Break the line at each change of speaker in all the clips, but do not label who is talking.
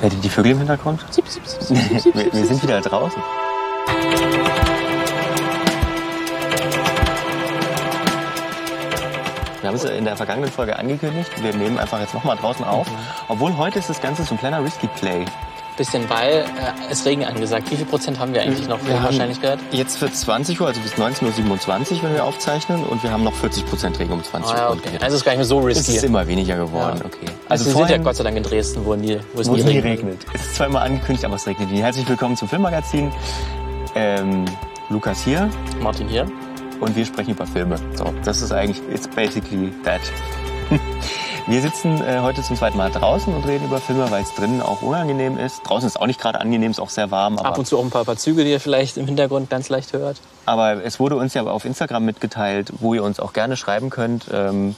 Hört ihr die Vögel im Hintergrund?
Siep, siep, siep,
Wir, wir sind wieder draußen. Wir haben es in der vergangenen Folge angekündigt. Wir nehmen einfach jetzt nochmal draußen auf. Obwohl heute ist das Ganze so ein kleiner Risky Play.
Bisschen, weil äh, es Regen angesagt. Wie viel Prozent haben wir eigentlich noch für die
haben
Wahrscheinlichkeit?
Jetzt für 20 Uhr, also bis 19.27 Uhr, wenn wir aufzeichnen. Und wir haben noch 40 Prozent Regen um 20
Ah, ja,
Uhr.
okay. Also ist gar nicht mehr so
Es ist
risky.
immer weniger geworden,
Ja.
okay.
Also wir sind ja Gott sei Dank in Dresden, wo, nie, wo es
wo
nie regnet.
regnet. Es ist zweimal angekündigt, aber es regnet nie. Herzlich willkommen zum Filmmagazin. Ähm, Lukas hier
Martin hier.
und wir sprechen über Filme. So, das ist eigentlich, it's basically that. Wir sitzen äh, heute zum zweiten Mal draußen und reden über Filme, weil es drinnen auch unangenehm ist. Draußen ist auch nicht gerade angenehm, ist auch sehr warm.
Ab und zu auch ein paar, paar Züge, die ihr vielleicht im Hintergrund ganz leicht hört.
aber es wurde uns ja auf Instagram mitgeteilt, wo ihr uns auch gerne schreiben könnt. Ähm,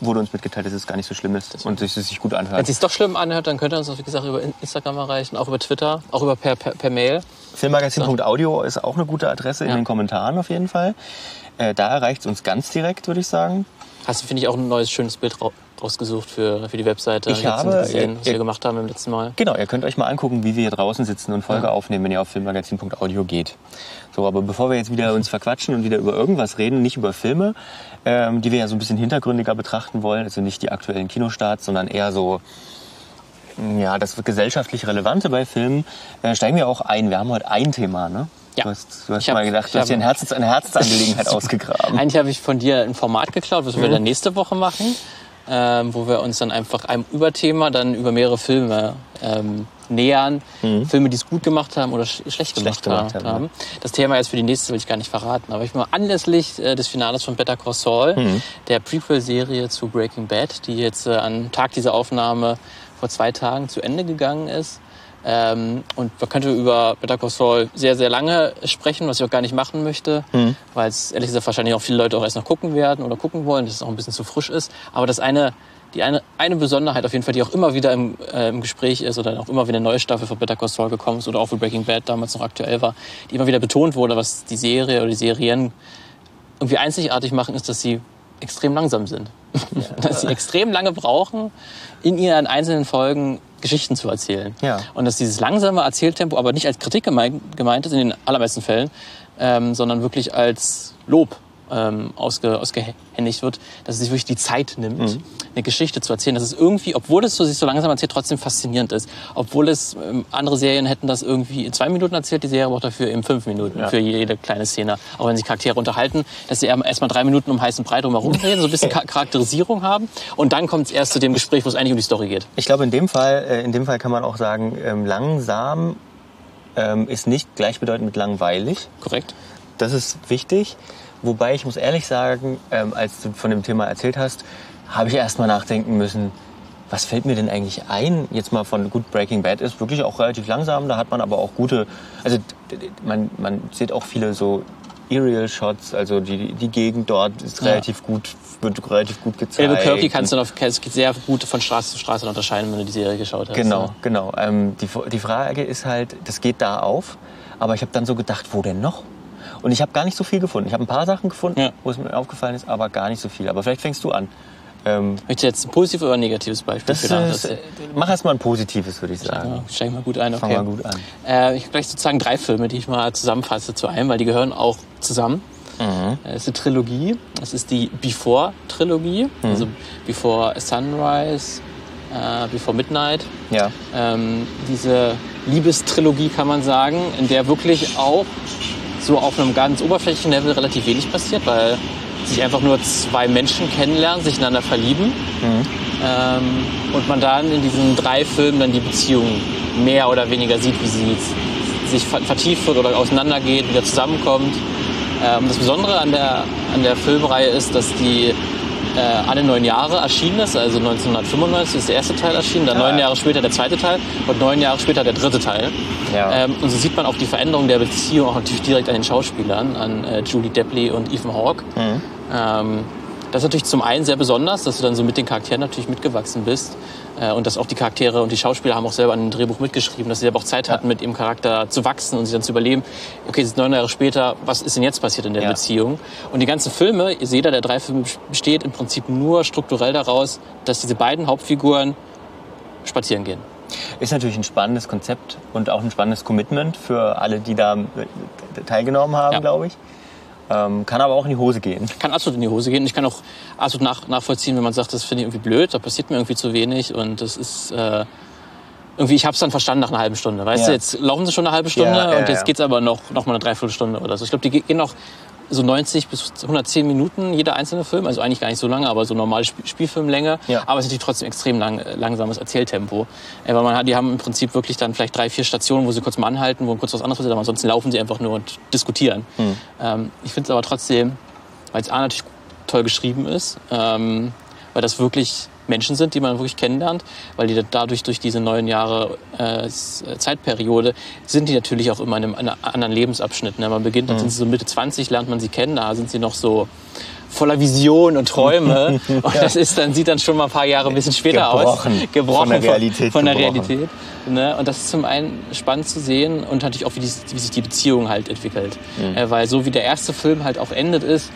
wurde uns mitgeteilt, dass es gar nicht so schlimm ist und dass es sich gut
Wenn
anhört.
es sich doch schlimm anhört, dann könnt ihr uns wie gesagt, über Instagram erreichen, auch über Twitter, auch über per, per, per Mail.
Filmmagazin.audio ist auch eine gute Adresse in
Ja.
den Kommentaren auf jeden Fall. Äh, da erreicht es uns ganz direkt, würde ich sagen.
Hast du, finde ich, auch ein neues, schönes Bild ra rausgesucht für, für die Webseite.
Ich habe-
gesehen, was
ihr-
wir gemacht haben im letzten Mal.
Genau, ihr könnt euch mal angucken, wie wir hier draußen sitzen und Folge aufnehmen, wenn ihr auf filmmagazin.audio geht. So, aber bevor wir jetzt wieder uns verquatschen und wieder über irgendwas reden, nicht über Filme, ähm, die wir ja so ein bisschen hintergründiger betrachten wollen, also nicht die aktuellen Kinostarts, sondern eher so mm, ja, das gesellschaftlich Relevante bei Filmen, äh, steigen wir auch ein. Wir haben heute ein Thema, ne?
Ja.
Du hast, du hast
hab-
mal gedacht, du hast dir ein Herzens, eine Herzensangelegenheit ausgegraben.
Eigentlich habe ich von dir ein Format geklaut, was wir dann nächste Woche machen, ähm, wo wir uns dann einfach einem Überthema dann über mehrere Filme ähm, nähern. Filme, die es gut gemacht haben oder sch schlecht gemacht,
gemacht
haben.
haben,
Das Thema jetzt für die nächste will ich gar nicht verraten. Aber ich mal anlässlich äh, des Finales von Better Call Saul, der Prequel-Serie zu Breaking Bad, die jetzt äh, am Tag dieser Aufnahme vor zwei Tagen zu Ende gegangen ist, ähm, und man könnte über Better Call Saul sehr, sehr lange sprechen, was ich auch gar nicht machen möchte, weil es ehrlich gesagt wahrscheinlich auch viele Leute auch erst noch gucken werden oder gucken wollen, dass es auch ein bisschen zu frisch ist. Aber das eine, die eine, eine Besonderheit auf jeden Fall, die auch immer wieder im, äh, im Gespräch ist oder auch immer wieder eine neue Staffel von Better Call Saul gekommen ist oder auch für Breaking Bad damals noch aktuell war, die immer wieder betont wurde, was die Serie oder die Serien irgendwie einzigartig machen, ist, dass sie extrem langsam sind. dass sie extrem lange brauchen, in ihren einzelnen Folgen Geschichten zu erzählen.
Ja.
Und dass dieses langsame Erzähltempo aber nicht als Kritik gemeint, gemeint ist, in den allermeisten Fällen, ähm, sondern wirklich als Lob ähm, ausge, ausgehändigt wird, dass es sich wirklich die Zeit nimmt, eine Geschichte zu erzählen. Dass es irgendwie, obwohl es so, sich so langsam erzählt, trotzdem faszinierend ist. Obwohl es ähm, andere Serien hätten das irgendwie in zwei Minuten erzählt, die Serie braucht dafür eben fünf Minuten
Ja.
für jede kleine Szene. Auch wenn sich Charaktere unterhalten, dass sie erstmal drei Minuten um heißen Brei drumherum reden, so ein bisschen Cha- Charakterisierung haben und dann kommt es erst zu dem Gespräch, wo es eigentlich um die Story geht.
Ich glaube, in dem Fall, äh, in dem Fall kann man auch sagen, ähm, langsam ähm, ist nicht gleichbedeutend mit langweilig.
Korrekt?
Das ist wichtig. Wobei ich muss ehrlich sagen, ähm, als du von dem Thema erzählt hast, habe ich erst mal nachdenken müssen, was fällt mir denn eigentlich ein? Jetzt mal von gut Breaking Bad ist wirklich auch relativ langsam. Da hat man aber auch gute, also man, man sieht auch viele so Aerial Shots, also die, die Gegend dort ist
Ja.
relativ gut, wird relativ gut gezeigt.
Albuquerque kannst du noch sehr gut von Straße zu Straße unterscheiden, wenn du die Serie geschaut hast.
Genau,
Ja.
genau. Ähm, die, die Frage ist halt, das geht da auf, aber ich habe dann so gedacht, wo denn noch? Und ich habe gar nicht so viel gefunden. Ich habe ein paar Sachen gefunden,
Ja.
wo es mir aufgefallen ist, aber gar nicht so viel. Aber vielleicht fängst du an. Ähm,
Möchtest du jetzt ein positives oder ein negatives Beispiel
das
für
ist, äh, mach erst mal ein positives, würde ich sagen.
Ja, steig mal gut ein,
Fang
okay.
mal gut an.
Äh, ich habe gleich sozusagen drei Filme, die ich mal zusammenfasse zu einem, weil die gehören auch zusammen.
Mhm.
Äh, Es ist eine Trilogie. Es ist die Before-Trilogie,
Mhm.
also Before Sunrise, äh, Before Midnight.
Ja.
Ähm, diese Liebestrilogie kann man sagen, in der wirklich auch so auf einem ganz oberflächlichen Level relativ wenig passiert, weil sich einfach nur zwei Menschen kennenlernen, sich ineinander verlieben ähm, und man dann in diesen drei Filmen dann die Beziehung mehr oder weniger sieht, wie sie sich ver- vertieft wird oder auseinandergeht, wieder zusammenkommt. Ähm, das Besondere an der, an der Filmreihe ist, dass die äh, alle neun Jahre erschienen ist, also 1995 ist der erste Teil erschienen, dann neun Jahre später der zweite Teil und neun Jahre später der dritte Teil.
Ja.
Ähm, und so sieht man auch die Veränderung der Beziehung auch natürlich direkt an den Schauspielern, an äh, Julie Depley und Ethan Hawke. Ähm, das ist natürlich zum einen sehr besonders, dass du dann so mit den Charakteren natürlich mitgewachsen bist. Äh, und dass auch die Charaktere und die Schauspieler haben auch selber an dem Drehbuch mitgeschrieben, dass sie aber auch Zeit hatten, mit ihrem Charakter zu wachsen und sich dann zu überleben, okay, ist neun Jahre später, was ist denn jetzt passiert in der
Ja.
Beziehung? Und die ganzen Filme, jeder der drei Filme besteht im Prinzip nur strukturell daraus, dass diese beiden Hauptfiguren spazieren gehen.
Ist natürlich ein spannendes Konzept und auch ein spannendes Commitment für alle, die da äh, teilgenommen haben, ja. glaube ich. Ähm, kann aber auch in die Hose gehen.
Kann absolut in die Hose gehen. Ich kann auch absolut nach, nachvollziehen, wenn man sagt, das finde ich irgendwie blöd, da passiert mir irgendwie zu wenig und das ist äh, irgendwie, ich habe es dann verstanden nach einer halben Stunde. Weißt ja. du, jetzt laufen sie schon eine halbe Stunde ja, und jetzt geht's aber noch, noch mal eine Dreiviertelstunde oder so. Ich glaube, die gehen noch so 90 bis 110 Minuten jeder einzelne Film, also eigentlich gar nicht so lange, aber so normale Sp Spielfilmlänge. Ja. Aber es ist natürlich trotzdem extrem lang, langsames Erzähltempo. Äh, weil man hat, die haben im Prinzip wirklich dann vielleicht drei, vier Stationen, wo sie kurz mal anhalten, wo kurz was anderes passiert, aber ansonsten laufen sie einfach nur und diskutieren. Hm. Ähm, ich finde es aber trotzdem, weil es A natürlich toll geschrieben ist, ähm, weil das wirklich Menschen sind, die man wirklich kennenlernt, weil die dadurch durch diese neun Jahre äh, Zeitperiode sind die natürlich auch immer in einem, in einem anderen Lebensabschnitt. Ne? Man beginnt, dann mhm. sind sie so Mitte 20, lernt man sie kennen, da sind sie noch so voller Visionen und Träume. Und das ist dann, sieht dann schon mal ein paar Jahre ein bisschen später
gebrochen.
aus. Gebrochen.
Von der Realität.
Von, der Realität. Ne? Und das ist zum einen spannend zu sehen und natürlich auch, wie, die, wie sich die Beziehung halt entwickelt. Mhm. Äh, weil so wie der erste Film halt auch endet ist,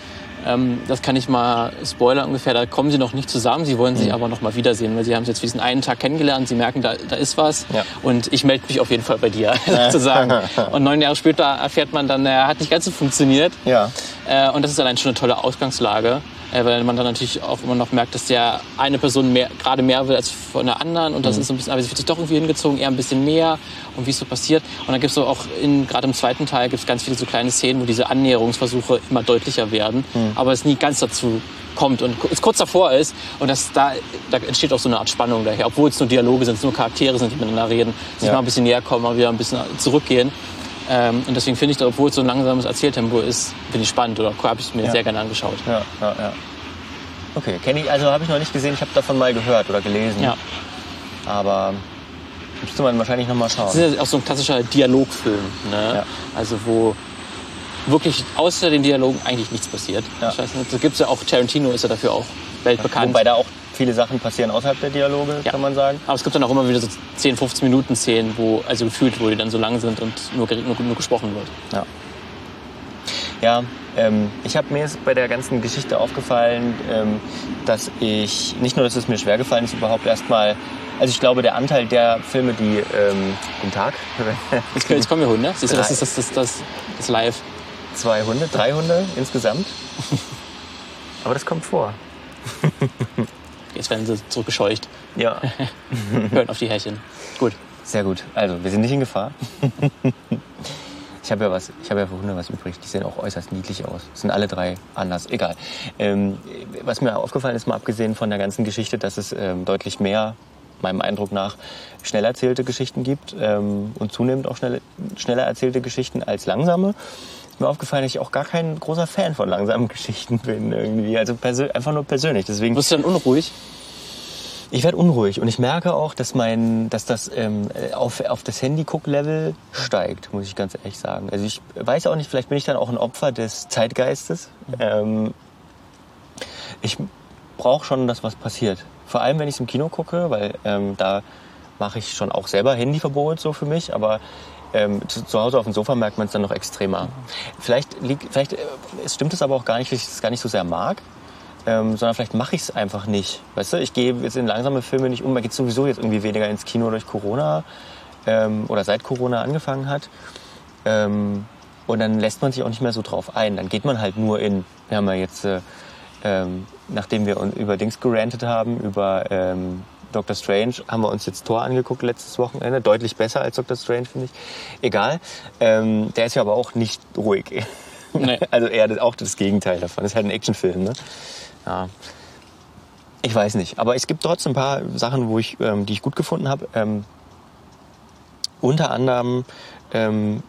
ähm, das kann ich mal spoilern ungefähr. Da kommen sie noch nicht zusammen. Sie wollen sich mhm. aber noch mal wiedersehen, weil sie haben sich jetzt für diesen einen Tag kennengelernt. Sie merken, da, da ist was. Ja. Und ich melde mich auf jeden Fall bei dir, sozusagen. und neun Jahre später erfährt man dann, er hat nicht ganz so funktioniert.
Ja.
Äh, und das ist allein schon eine tolle Ausgangslage. Äh, weil man dann natürlich auch immer noch merkt, dass der eine Person mehr, gerade mehr will als von der anderen und das mhm. ist so ein bisschen, aber sie wird sich doch irgendwie hingezogen, eher ein bisschen mehr und wie es so passiert. Und dann gibt es so auch in, gerade im zweiten Teil gibt es ganz viele so kleine Szenen, wo diese Annäherungsversuche immer deutlicher werden, mhm. aber es nie ganz dazu kommt und es kurz davor ist und das, da, da entsteht auch so eine Art Spannung daher, obwohl es nur Dialoge sind, es nur Charaktere sind, die miteinander reden, sich ja. mal ein bisschen näher kommen, mal wieder ein bisschen zurückgehen. Ähm, und deswegen finde ich, obwohl es so ein langsames Erzähltempo ist, finde ich spannend oder habe ich mir ja. sehr gerne angeschaut.
Ja, ja, ja. Okay, kenne ich, also habe ich noch nicht gesehen, ich habe davon mal gehört oder gelesen.
Ja.
Aber müsste man wahrscheinlich noch mal schauen. Das
ist ja auch so ein klassischer Dialogfilm, ne? Ja. Also wo wirklich außer den Dialogen eigentlich nichts passiert. Ja. Ich weiß nicht, da gibt's ja auch, Tarantino ist ja dafür auch weltbekannt.
Wobei da auch viele Sachen passieren außerhalb der Dialoge, ja. kann man sagen.
Aber es gibt dann auch immer wieder so 10, 15 Minuten Szenen, wo, also gefühlt, wo die dann so lang sind und nur, nur, nur gesprochen wird.
Ja. Ja, ähm, ich habe mir jetzt bei der ganzen Geschichte aufgefallen, ähm, dass ich, nicht nur, dass es mir schwer gefallen ist, überhaupt erstmal, also ich glaube, der Anteil der Filme, die, ähm, guten Tag.
Jetzt, jetzt kommen wir Hunde. Siehst du, das ist das, das, das, das Live.
Zwei Hunde, drei Hunde insgesamt. Aber das kommt vor.
Jetzt werden sie zurückgescheucht.
Ja.
Hören auf die Härchen. Gut.
Sehr gut. Also, wir sind nicht in Gefahr. ich habe ja was, ich habe ja für Hunde was übrig. Die sehen auch äußerst niedlich aus. Sind alle drei anders. Egal. Ähm, was mir aufgefallen ist, mal abgesehen von der ganzen Geschichte, dass es ähm, deutlich mehr meinem Eindruck nach schnell erzählte Geschichten gibt ähm, und zunehmend auch schnell, schneller erzählte Geschichten als langsame mir aufgefallen, dass ich auch gar kein großer Fan von langsamen Geschichten bin irgendwie. Also einfach nur persönlich. Deswegen.
Wirst du dann unruhig?
Ich werde unruhig und ich merke auch, dass mein, dass das ähm, auf, auf das Handy-Guck-Level steigt, muss ich ganz ehrlich sagen. Also ich weiß auch nicht, vielleicht bin ich dann auch ein Opfer des Zeitgeistes. Mhm. Ähm, ich brauche schon, dass was passiert. Vor allem, wenn ich es im Kino gucke, weil ähm, da mache ich schon auch selber Handyverbot so für mich, aber ähm, zu, zu, Hause auf dem Sofa merkt man es dann noch extremer. Vielleicht, liegt, vielleicht äh, stimmt es aber auch gar nicht, dass ich es gar nicht so sehr mag. Ähm, sondern vielleicht mache ich es einfach nicht. Weißt du, ich gehe jetzt in langsame Filme nicht um. Man geht sowieso jetzt irgendwie weniger ins Kino durch Corona ähm, oder seit Corona angefangen hat. Ähm, und dann lässt man sich auch nicht mehr so drauf ein. Dann geht man halt nur in, wir haben ja jetzt, äh, ähm, nachdem wir über Dings gerantet haben, über ähm, Doctor Strange haben wir uns jetzt Tor angeguckt letztes Wochenende. Deutlich besser als Doctor Strange, finde ich. Egal. Ähm, der ist ja aber auch nicht ruhig. Nee. Also eher auch das Gegenteil davon. Das ist halt ein Actionfilm. Ne? Ja. Ich weiß nicht. Aber es gibt trotzdem ein paar Sachen, wo ich, ähm, die ich gut gefunden habe. Ähm, unter anderem ähm,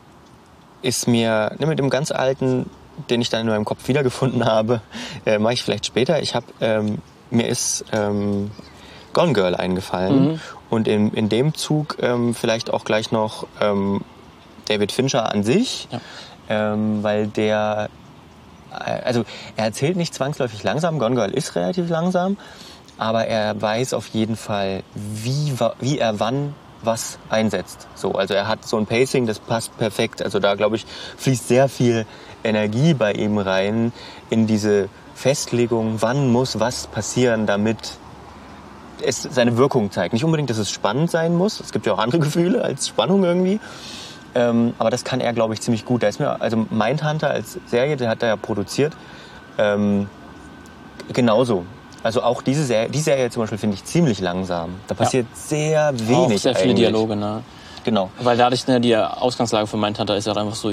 ist mir ne, mit dem ganz alten, den ich dann in meinem Kopf wiedergefunden habe, äh, mache ich vielleicht später. Ich habe ähm, mir ist ähm, Gone Girl eingefallen. Mhm. Und in, in dem Zug ähm, vielleicht auch gleich noch ähm, David Fincher an sich, ja. ähm, weil der, äh, also er erzählt nicht zwangsläufig langsam, Gone Girl ist relativ langsam, aber er weiß auf jeden Fall, wie, wie er wann was einsetzt. So, also er hat so ein Pacing, das passt perfekt. Also da glaube ich fließt sehr viel Energie bei ihm rein in diese Festlegung, wann muss was passieren, damit es seine Wirkung zeigt. Nicht unbedingt, dass es spannend sein muss. Es gibt ja auch andere Gefühle als Spannung irgendwie. Ähm, aber das kann er, glaube ich, ziemlich gut. Da ist mir, also Mindhunter als Serie, der hat er ja produziert, ähm, genauso. Also auch diese Serie, die Serie zum Beispiel finde ich ziemlich langsam. Da passiert ja. sehr wenig.
Auch sehr viele eigentlich. Dialoge, ne?
Genau.
Weil dadurch ne, die Ausgangslage von Mindhunter ist ja einfach so,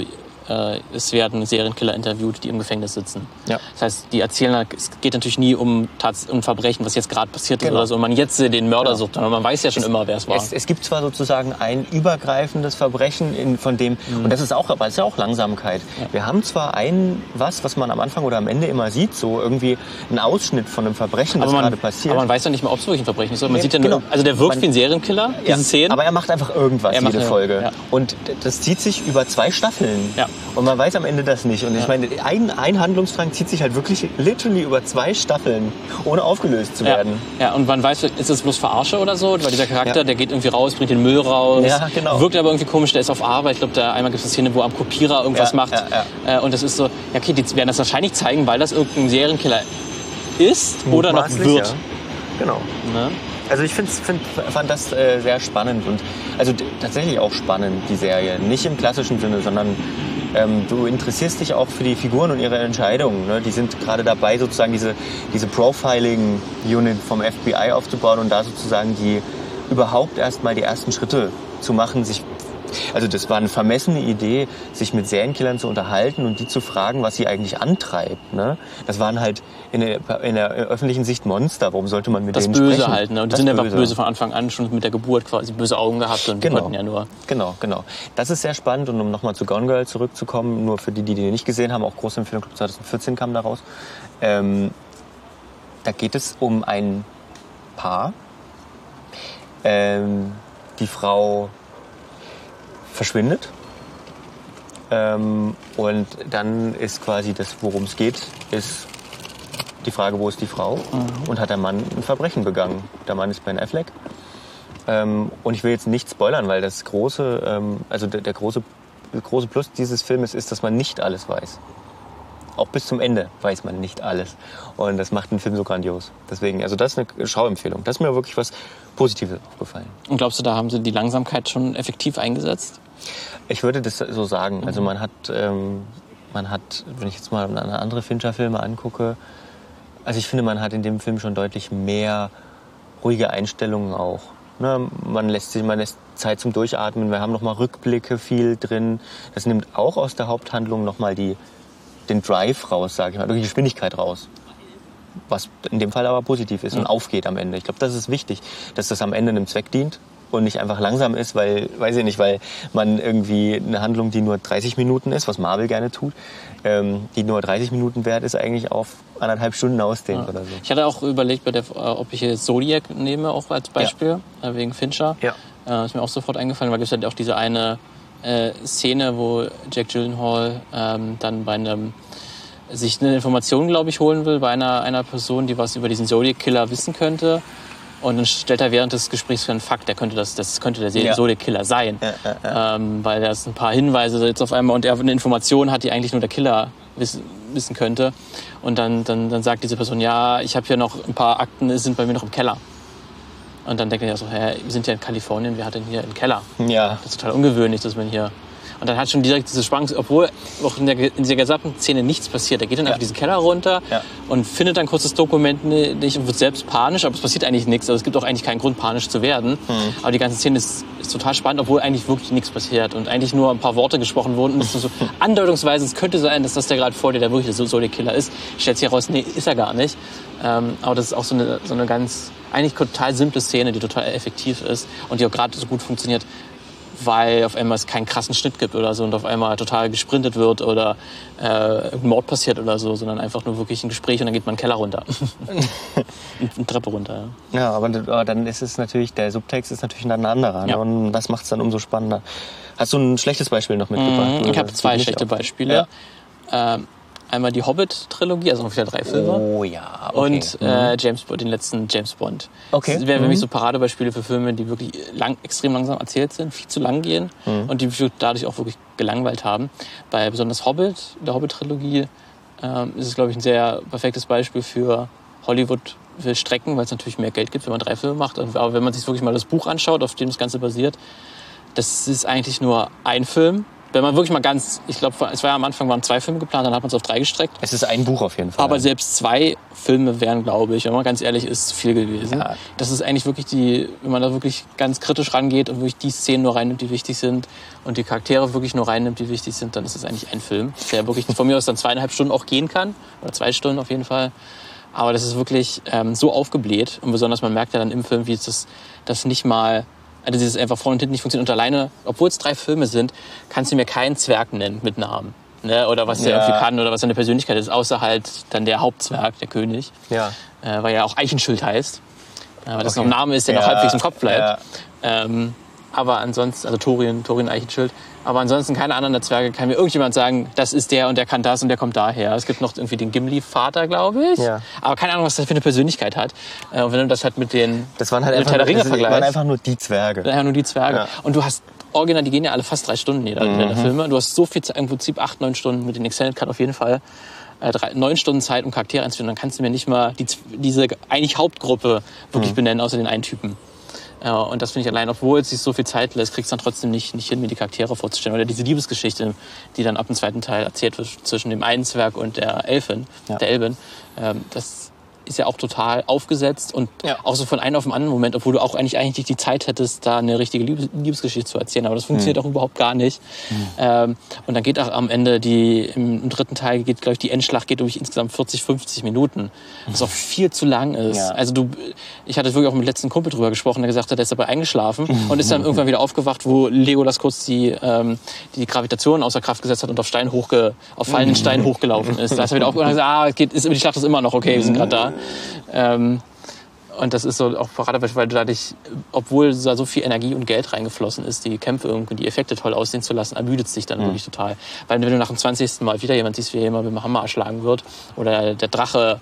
äh, es werden Serienkiller interviewt, die im Gefängnis sitzen. Ja. Das heißt, die erzählen, es geht natürlich nie um, Tats um Verbrechen, was jetzt gerade passiert genau. ist oder so, und man jetzt den Mörder genau. sucht, sondern man weiß ja schon es, immer, wer es war.
Es, es, gibt zwar sozusagen ein übergreifendes Verbrechen, in, von dem, mhm. und das ist auch, aber das ist ja auch Langsamkeit. Ja. Wir haben zwar ein, was, was man am Anfang oder am Ende immer sieht, so irgendwie ein Ausschnitt von einem Verbrechen, das gerade passiert.
Aber man weiß ja nicht mal, ob es wirklich ein Verbrechen ist. Man nee, sieht ja nur, genau. also der wirkt man, wie ein Serienkiller, diese ja, Szenen.
Aber er macht einfach irgendwas, er jede Folge. Ja. Und das zieht sich über zwei Staffeln. Ja. Und man weiß am Ende das nicht. Und ich meine, ein, ein Handlungsstrang zieht sich halt wirklich literally über zwei Staffeln, ohne aufgelöst zu werden.
Ja, ja und man weiß, ist das bloß Verarsche oder so? Weil dieser Charakter, ja. der geht irgendwie raus, bringt den Müll raus, ja, genau. wirkt aber irgendwie komisch, der ist auf Arbeit. Ich glaube, da einmal gibt es eine Szene, wo er am Kopierer irgendwas ja, macht. Ja, äh, und das ist so, ja okay, die werden das wahrscheinlich zeigen, weil das irgendein Serienkiller ist oder noch wird.
Genau. Ne? Also ich find, find, fand das äh, sehr spannend und also tatsächlich auch spannend, die Serie. Nicht im klassischen Sinne, sondern ähm, du interessierst dich auch für die Figuren und ihre Entscheidungen. Ne? Die sind gerade dabei, sozusagen diese, diese Profiling-Unit vom FBI aufzubauen und da sozusagen die überhaupt erstmal die ersten Schritte zu machen, sich also das war eine vermessene Idee, sich mit Serienkillern zu unterhalten und die zu fragen, was sie eigentlich antreibt. Ne? Das waren halt in der, in der öffentlichen Sicht Monster. Warum sollte man mit
das
denen
Böse
sprechen?
halt, ne? Und die das sind einfach böse von Anfang an, schon mit der Geburt quasi böse Augen gehabt und genau. konnten ja nur.
Genau, genau. Das ist sehr spannend und um nochmal zu Gone Girl zurückzukommen, nur für die, die die nicht gesehen haben, auch groß im Film 2014 kam daraus. Ähm, da geht es um ein Paar. Ähm, die Frau verschwindet. Ähm, und dann ist quasi das, worum es geht, ist die Frage, wo ist die Frau? Mhm. Und hat der Mann ein Verbrechen begangen? Der Mann ist Ben Affleck. Ähm, und ich will jetzt nicht spoilern, weil das große, ähm, also der, der große, große Plus dieses Filmes ist, dass man nicht alles weiß. Auch bis zum Ende weiß man nicht alles. Und das macht den Film so grandios. Deswegen, also das ist eine Schauempfehlung. Das ist mir wirklich was Positives aufgefallen.
Und glaubst du, da haben sie die Langsamkeit schon effektiv eingesetzt?
Ich würde das so sagen. Also man hat, ähm, man hat, wenn ich jetzt mal andere Fincher-Filme angucke, also ich finde, man hat in dem Film schon deutlich mehr ruhige Einstellungen auch. Ne, man lässt sich, man lässt Zeit zum Durchatmen. Wir haben noch mal Rückblicke viel drin. Das nimmt auch aus der Haupthandlung noch mal die, den Drive raus, sage ich mal, die Geschwindigkeit raus. Was in dem Fall aber positiv ist und aufgeht am Ende. Ich glaube, das ist wichtig, dass das am Ende einem Zweck dient und nicht einfach langsam ist, weil, weiß ich nicht, weil man irgendwie eine Handlung, die nur 30 Minuten ist, was Marvel gerne tut, ähm, die nur 30 Minuten wert ist, eigentlich auf anderthalb Stunden ausdehnt ja. oder so.
Ich hatte auch überlegt, bei der, äh, ob ich jetzt Zodiac nehme, auch als Beispiel, ja. Äh, wegen Fincher. Ja. Äh, ist mir auch sofort eingefallen, weil es halt auch diese eine äh, Szene, wo Jack Gyllenhaal ähm, dann bei einem sich eine Information, glaube ich, holen will bei einer, einer Person, die was über diesen Zodiac-Killer wissen könnte. Und dann stellt er während des Gesprächs für einen Fakt, der könnte das, das könnte der ja. Zodiac-Killer sein. Ja, ja. Ähm, weil er ein paar Hinweise jetzt auf einmal und er eine Information hat, die eigentlich nur der Killer wissen, wissen könnte. Und dann, dann, dann sagt diese Person, ja, ich habe hier noch ein paar Akten, sind bei mir noch im Keller. Und dann denkt er ja so, hä, wir sind ja in Kalifornien, wer hat denn hier einen Keller? Ja. Das ist total ungewöhnlich, dass man hier und dann hat schon direkt diese Spannung, obwohl auch in, der, in dieser gesamten Szene nichts passiert. Er geht dann ja. einfach diesen Keller runter ja. und findet dann kurz das Dokument nicht und wird selbst panisch, aber es passiert eigentlich nichts. Also es gibt auch eigentlich keinen Grund, panisch zu werden. Mhm. Aber die ganze Szene ist, ist, total spannend, obwohl eigentlich wirklich nichts passiert und eigentlich nur ein paar Worte gesprochen wurden. Und es ist so andeutungsweise, es könnte sein, dass das der gerade vor dir, der wirklich so der Killer ist. Stellt sich heraus, nee, ist er gar nicht. Ähm, aber das ist auch so eine, so eine ganz, eigentlich total simple Szene, die total effektiv ist und die auch gerade so gut funktioniert weil auf einmal es keinen krassen Schnitt gibt oder so und auf einmal total gesprintet wird oder äh, ein Mord passiert oder so, sondern einfach nur wirklich ein Gespräch und dann geht man einen Keller runter. eine Treppe runter.
Ja, ja aber, aber, dann ist es natürlich, der Subtext ist natürlich ein anderer ne? ja. und das macht es dann umso spannender. Hast du ein schlechtes Beispiel noch mitgebracht?
Mhm, ich habe zwei schlechte Beispiele. Ja. Ähm, Einmal die Hobbit-Trilogie, also noch wieder drei Filme.
Oh ja.
Okay. Und äh, mhm. James Bond, den letzten James Bond. Okay. Das wären für mhm. mich so Paradebeispiele für Filme, die wirklich lang, extrem langsam erzählt sind, viel zu lang gehen mhm. und die mich dadurch auch wirklich gelangweilt haben. Bei besonders Hobbit, der Hobbit-Trilogie, ähm, ist es, glaube ich, ein sehr perfektes Beispiel für Hollywood will strecken, weil es natürlich mehr Geld gibt, wenn man drei Filme macht. Aber wenn man sich wirklich mal das Buch anschaut, auf dem das Ganze basiert, das ist eigentlich nur ein Film wenn man wirklich mal ganz, ich glaube, es war ja am Anfang waren zwei Filme geplant, dann hat man es auf drei gestreckt.
Es ist ein Buch auf jeden Fall.
Aber selbst zwei Filme wären, glaube ich, wenn man ganz ehrlich ist, viel gewesen. Ja. Das ist eigentlich wirklich die, wenn man da wirklich ganz kritisch rangeht und wirklich die Szenen nur reinnimmt, die wichtig sind und die Charaktere wirklich nur reinnimmt, die wichtig sind, dann ist es eigentlich ein Film, der wirklich von mir aus dann zweieinhalb Stunden auch gehen kann oder zwei Stunden auf jeden Fall. Aber das ist wirklich ähm, so aufgebläht und besonders man merkt ja dann im Film, wie es das, das nicht mal also dieses einfach vorne und hinten nicht funktioniert. Und alleine, obwohl es drei Filme sind, kannst du mir keinen Zwerg nennen mit Namen. Ne? Oder was der irgendwie kann oder was seine Persönlichkeit ist, außer halt dann der Hauptzwerg, der König. Ja. Äh, weil er auch Eichenschild heißt. Weil das noch ein Name ist, der ja. noch halbwegs im Kopf bleibt. Ja. Ähm, aber ansonsten, also Thorin, Thorin Eichenschild. Aber ansonsten keine anderen der Zwerge kann mir irgendjemand sagen, das ist der und der kann das und der kommt daher. Es gibt noch irgendwie den Gimli-Vater, glaube ich. Ja. Aber keine Ahnung, was das für eine Persönlichkeit hat. Äh, und wenn du das halt mit den
das waren halt einfach,
Ringe vergleichst. waren
einfach nur die Zwerge.
Einfach nur die Zwerge. Ja. Und du hast original, die gehen ja alle fast drei Stunden jeder mhm. der Filme. Du hast so viel Zeit, im Prinzip acht, neun Stunden mit den Extended Cut auf jeden Fall. Äh, drei, neun Stunden Zeit, um Charaktere einzuführen. Dann kannst du mir nicht mal die, diese eigentlich Hauptgruppe wirklich mhm. benennen, außer den einen Typen. Ja, und das finde ich allein, obwohl es sich so viel Zeit lässt, kriegst du dann trotzdem nicht, nicht hin, mir die Charaktere vorzustellen. Oder diese Liebesgeschichte, die dann ab dem zweiten Teil erzählt wird zwischen dem einen Zwerg und der Elfin, ja. der Elbin. Ähm, das ist ja auch total aufgesetzt und ja. auch so von einem auf den anderen Moment, obwohl du auch eigentlich eigentlich die Zeit hättest, da eine richtige Liebes Liebesgeschichte zu erzählen. Aber das funktioniert mhm. auch überhaupt gar nicht. Mhm. Ähm, und dann geht auch am Ende die, im, im dritten Teil geht, glaube ich, die Endschlacht geht durch insgesamt 40, 50 Minuten. Was auch viel zu lang ist. Ja. Also du, ich hatte wirklich auch mit dem letzten Kumpel drüber gesprochen, der gesagt hat, der ist dabei eingeschlafen und ist dann irgendwann wieder aufgewacht, wo Legolas kurz die, ähm, die Gravitation außer Kraft gesetzt hat und auf Stein hochge, auf fallenden Stein hochgelaufen ist. Da ist er wieder aufgewacht und gesagt, ah, geht, ist, die Schlacht ist immer noch okay, wir sind gerade da. Ähm, und das ist so auch Paradebeispiel, weil du dadurch, obwohl da so viel Energie und Geld reingeflossen ist, die Kämpfe irgendwie, die Effekte toll aussehen zu lassen, ermüdet es dich dann mhm. wirklich total. Weil wenn du nach dem 20. Mal wieder jemand siehst, wie jemand mit dem Hammer erschlagen wird oder der Drache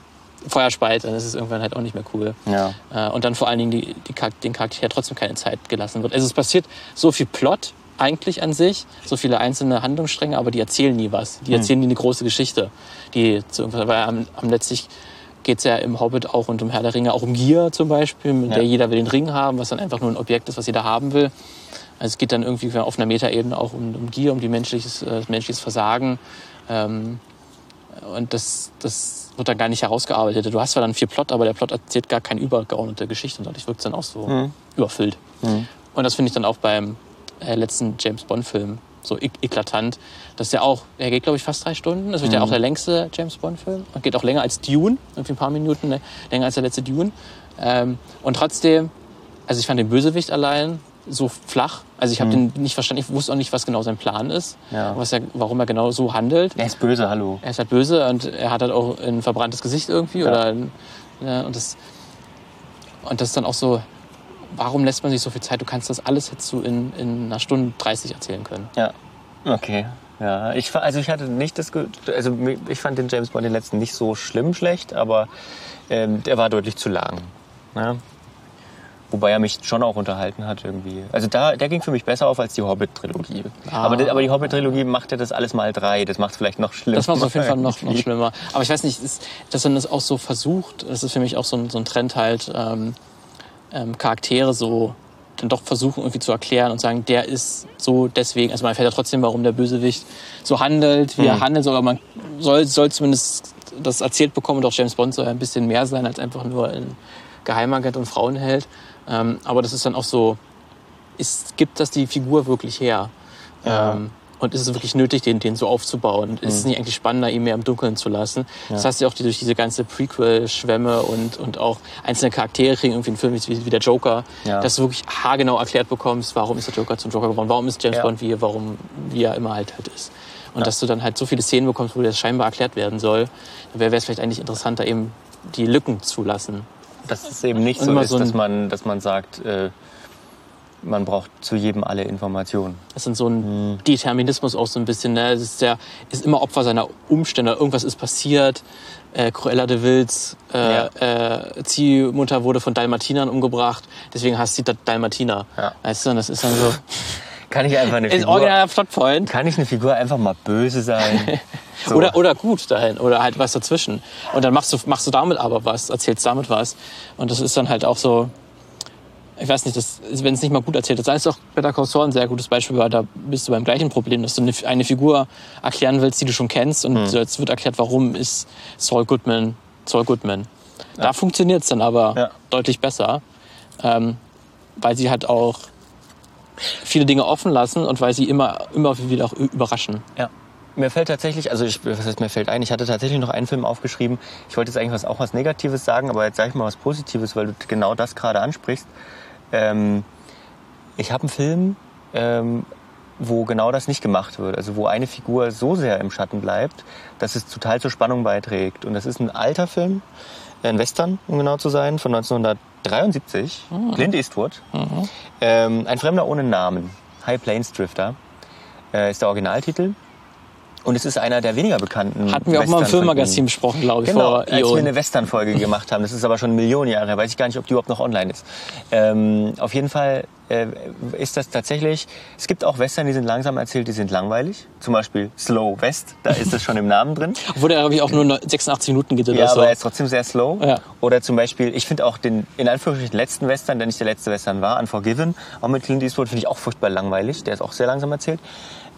Feuer speit, dann ist es irgendwann halt auch nicht mehr cool. Ja. Äh, und dann vor allen Dingen die, die, den Charakter trotzdem keine Zeit gelassen wird. Also es passiert so viel Plot eigentlich an sich, so viele einzelne Handlungsstränge, aber die erzählen nie was. Die mhm. erzählen nie eine große Geschichte. Die zu, weil am, am letztlich geht es ja im Hobbit auch und im Herr der Ringe auch um Gier zum Beispiel, mit ja. der jeder will den Ring haben, was dann einfach nur ein Objekt ist, was jeder haben will. Also es geht dann irgendwie auf einer Metaebene auch um, um Gier, um die menschliches, äh, menschliches Versagen. Ähm, und das, das wird dann gar nicht herausgearbeitet. Du hast zwar dann viel Plot, aber der Plot erzählt gar keine übergeordnete Geschichte und dadurch wirkt es dann auch so mhm. überfüllt. Mhm. Und das finde ich dann auch beim äh, letzten James Bond-Film so eklatant. Das ist ja auch, er geht glaube ich fast drei Stunden. Das wird mhm. ja auch der längste James Bond-Film. Und geht auch länger als Dune, irgendwie ein paar Minuten ne? länger als der letzte Dune. Ähm, und trotzdem, also ich fand den Bösewicht allein so flach. Also ich habe mhm. den nicht verstanden. Ich wusste auch nicht, was genau sein Plan ist, ja. was er, warum er genau so handelt.
Er ist böse, hallo.
Er ist halt böse und er hat halt auch ein verbranntes Gesicht irgendwie ja. oder ein, ja, und das und das ist dann auch so, warum lässt man sich so viel Zeit? Du kannst das alles jetzt so in, in einer Stunde 30 erzählen können.
Ja, okay. Ja, ich, also ich hatte nicht das, also ich fand den James Bond den letzten nicht so schlimm schlecht, aber ähm, der war deutlich zu lang. Ja? Wobei er mich schon auch unterhalten hat irgendwie. Also da, der ging für mich besser auf als die Hobbit-Trilogie. Ah. Aber, aber die Hobbit-Trilogie macht ja das alles mal drei. Das macht es vielleicht noch schlimmer.
Das macht es auf jeden Fall noch, noch schlimmer. Aber ich weiß nicht, ist, dass man das auch so versucht, das ist für mich auch so ein, so ein Trend halt, ähm, ähm, Charaktere so dann doch versuchen irgendwie zu erklären und sagen, der ist so deswegen, also man erfährt ja trotzdem, warum der Bösewicht so handelt, wie mhm. er handelt, aber man soll, soll zumindest das erzählt bekommen und auch James Bond soll ein bisschen mehr sein als einfach nur ein Geheimagent und Frauenheld. Ähm, aber das ist dann auch so, ist, gibt das die Figur wirklich her? Ja. Ähm, und ist es wirklich nötig, den, den so aufzubauen? Und ist es mhm. nicht eigentlich spannender, ihn mehr im Dunkeln zu lassen? Ja. Das heißt ja auch durch diese ganze Prequel-Schwämme und, und auch einzelne Charaktere kriegen irgendwie einen Film wie, wie der Joker, ja. dass du wirklich haargenau erklärt bekommst, warum ist der Joker zum Joker geworden, warum ist James ja. Bond wie, warum, wie er immer halt, halt ist. Und dass du dann halt so viele Szenen bekommst, wo das scheinbar erklärt werden soll, dann wäre es vielleicht eigentlich interessanter, eben die Lücken zu lassen.
Dass es eben nicht so ist, so dass, man, dass man sagt, äh, man braucht zu jedem alle Informationen.
Das ist so ein hm. Determinismus auch so ein bisschen. Ne? Es ist, der, ist immer Opfer seiner Umstände. Irgendwas ist passiert. Äh, Cruella de Vils äh, ja. äh, Ziehmutter wurde von Dalmatinern umgebracht. Deswegen heißt sie Dalmatiner. Ja. Weißt du, das ist dann so.
Kann ich einfach eine
Ist
Figur,
originaler Plotpoint.
kann ich eine Figur einfach mal böse sein? So.
Oder, oder gut dahin. Oder halt was dazwischen. Und dann machst du, machst du damit aber was, erzählst damit was. Und das ist dann halt auch so, ich weiß nicht, das, wenn es nicht mal gut erzählt ist. Da ist auch Better Call Saul ein sehr gutes Beispiel, weil da bist du beim gleichen Problem, dass du eine, eine Figur erklären willst, die du schon kennst. Und
Hm.
jetzt wird erklärt, warum ist Saul Goodman Saul Goodman. Da funktioniert es dann aber
Ja.
deutlich besser. Ähm, weil sie halt auch viele Dinge offen lassen und weil sie immer, immer wieder auch überraschen.
Ja. Mir fällt tatsächlich, also ich, was heißt mir fällt ein, ich hatte tatsächlich noch einen Film aufgeschrieben. Ich wollte jetzt eigentlich was, auch was Negatives sagen, aber jetzt sage ich mal was Positives, weil du genau das gerade ansprichst. Ähm, ich habe einen Film, ähm, wo genau das nicht gemacht wird. Also wo eine Figur so sehr im Schatten bleibt, dass es total zur Spannung beiträgt. Und das ist ein alter Film, ein Western, um genau zu sein, von 1973. Clint Eastwood. Ähm, ein Fremder ohne Namen. High Plains Drifter äh, ist der Originaltitel. Und es ist einer der weniger bekannten.
Hatten wir auch mal im Filmmagazin besprochen, glaube ich,
Genau,
vor
als wir eine Western-Folge gemacht haben. Das ist aber schon Millionen Jahre. Weiß ich gar nicht, ob die überhaupt noch online ist. Ähm, auf jeden Fall äh, ist das tatsächlich... Es gibt auch Western, die sind langsam erzählt, die sind langweilig. Zum Beispiel Slow West, da ist das schon im Namen drin.
Obwohl der, glaube ich, auch nur 86 Minuten geht oder
Ja,
so.
aber er ist trotzdem sehr slow.
Ja.
Oder zum Beispiel, ich finde auch den, in Anführungsstrichen, letzten Western, der nicht der letzte Western war, Unforgiven, auch mit Clint Eastwood, finde ich auch furchtbar langweilig. Der ist auch sehr langsam erzählt.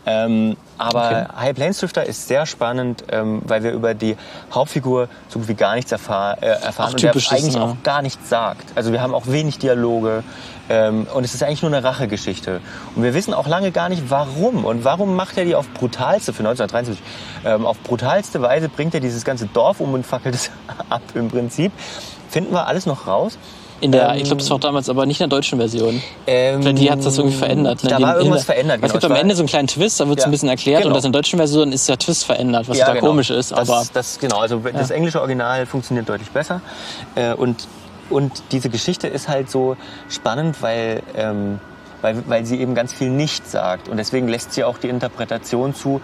Ähm, aber
Okay.
High Plains Drifter ist sehr spannend, ähm, weil wir über die Hauptfigur so gut wie gar nichts erfahr äh, erfahren
Auch
und der eigentlich
ne?
auch gar nichts sagt. Also wir haben auch wenig Dialoge ähm, und es ist eigentlich nur eine Rachegeschichte. Und wir wissen auch lange gar nicht, warum. Und warum macht er die auf brutalste, für 1973, ähm, auf brutalste Weise bringt er dieses ganze Dorf um und fackelt es ab im Prinzip. Finden wir alles noch raus.
In der,
Ähm,
ich glaube, das war auch damals aber nicht in der deutschen Version.
Ähm,
Die hat das irgendwie verändert. ne?
Da
Die-
war irgendwas
der-
verändert.
Es gibt
genau.
am Ende so einen kleinen Twist, da wird es
Ja,
ein bisschen erklärt.
genau.
Und das in der deutschen Version ist der Twist verändert, was total
genau.
komisch ist.
Das,
Aber
das, genau, also das englische Original funktioniert deutlich besser. Äh, und, und diese Geschichte ist halt so spannend, weil, ähm, weil, weil sie eben ganz viel nicht sagt. Und deswegen lässt sie auch die Interpretation zu,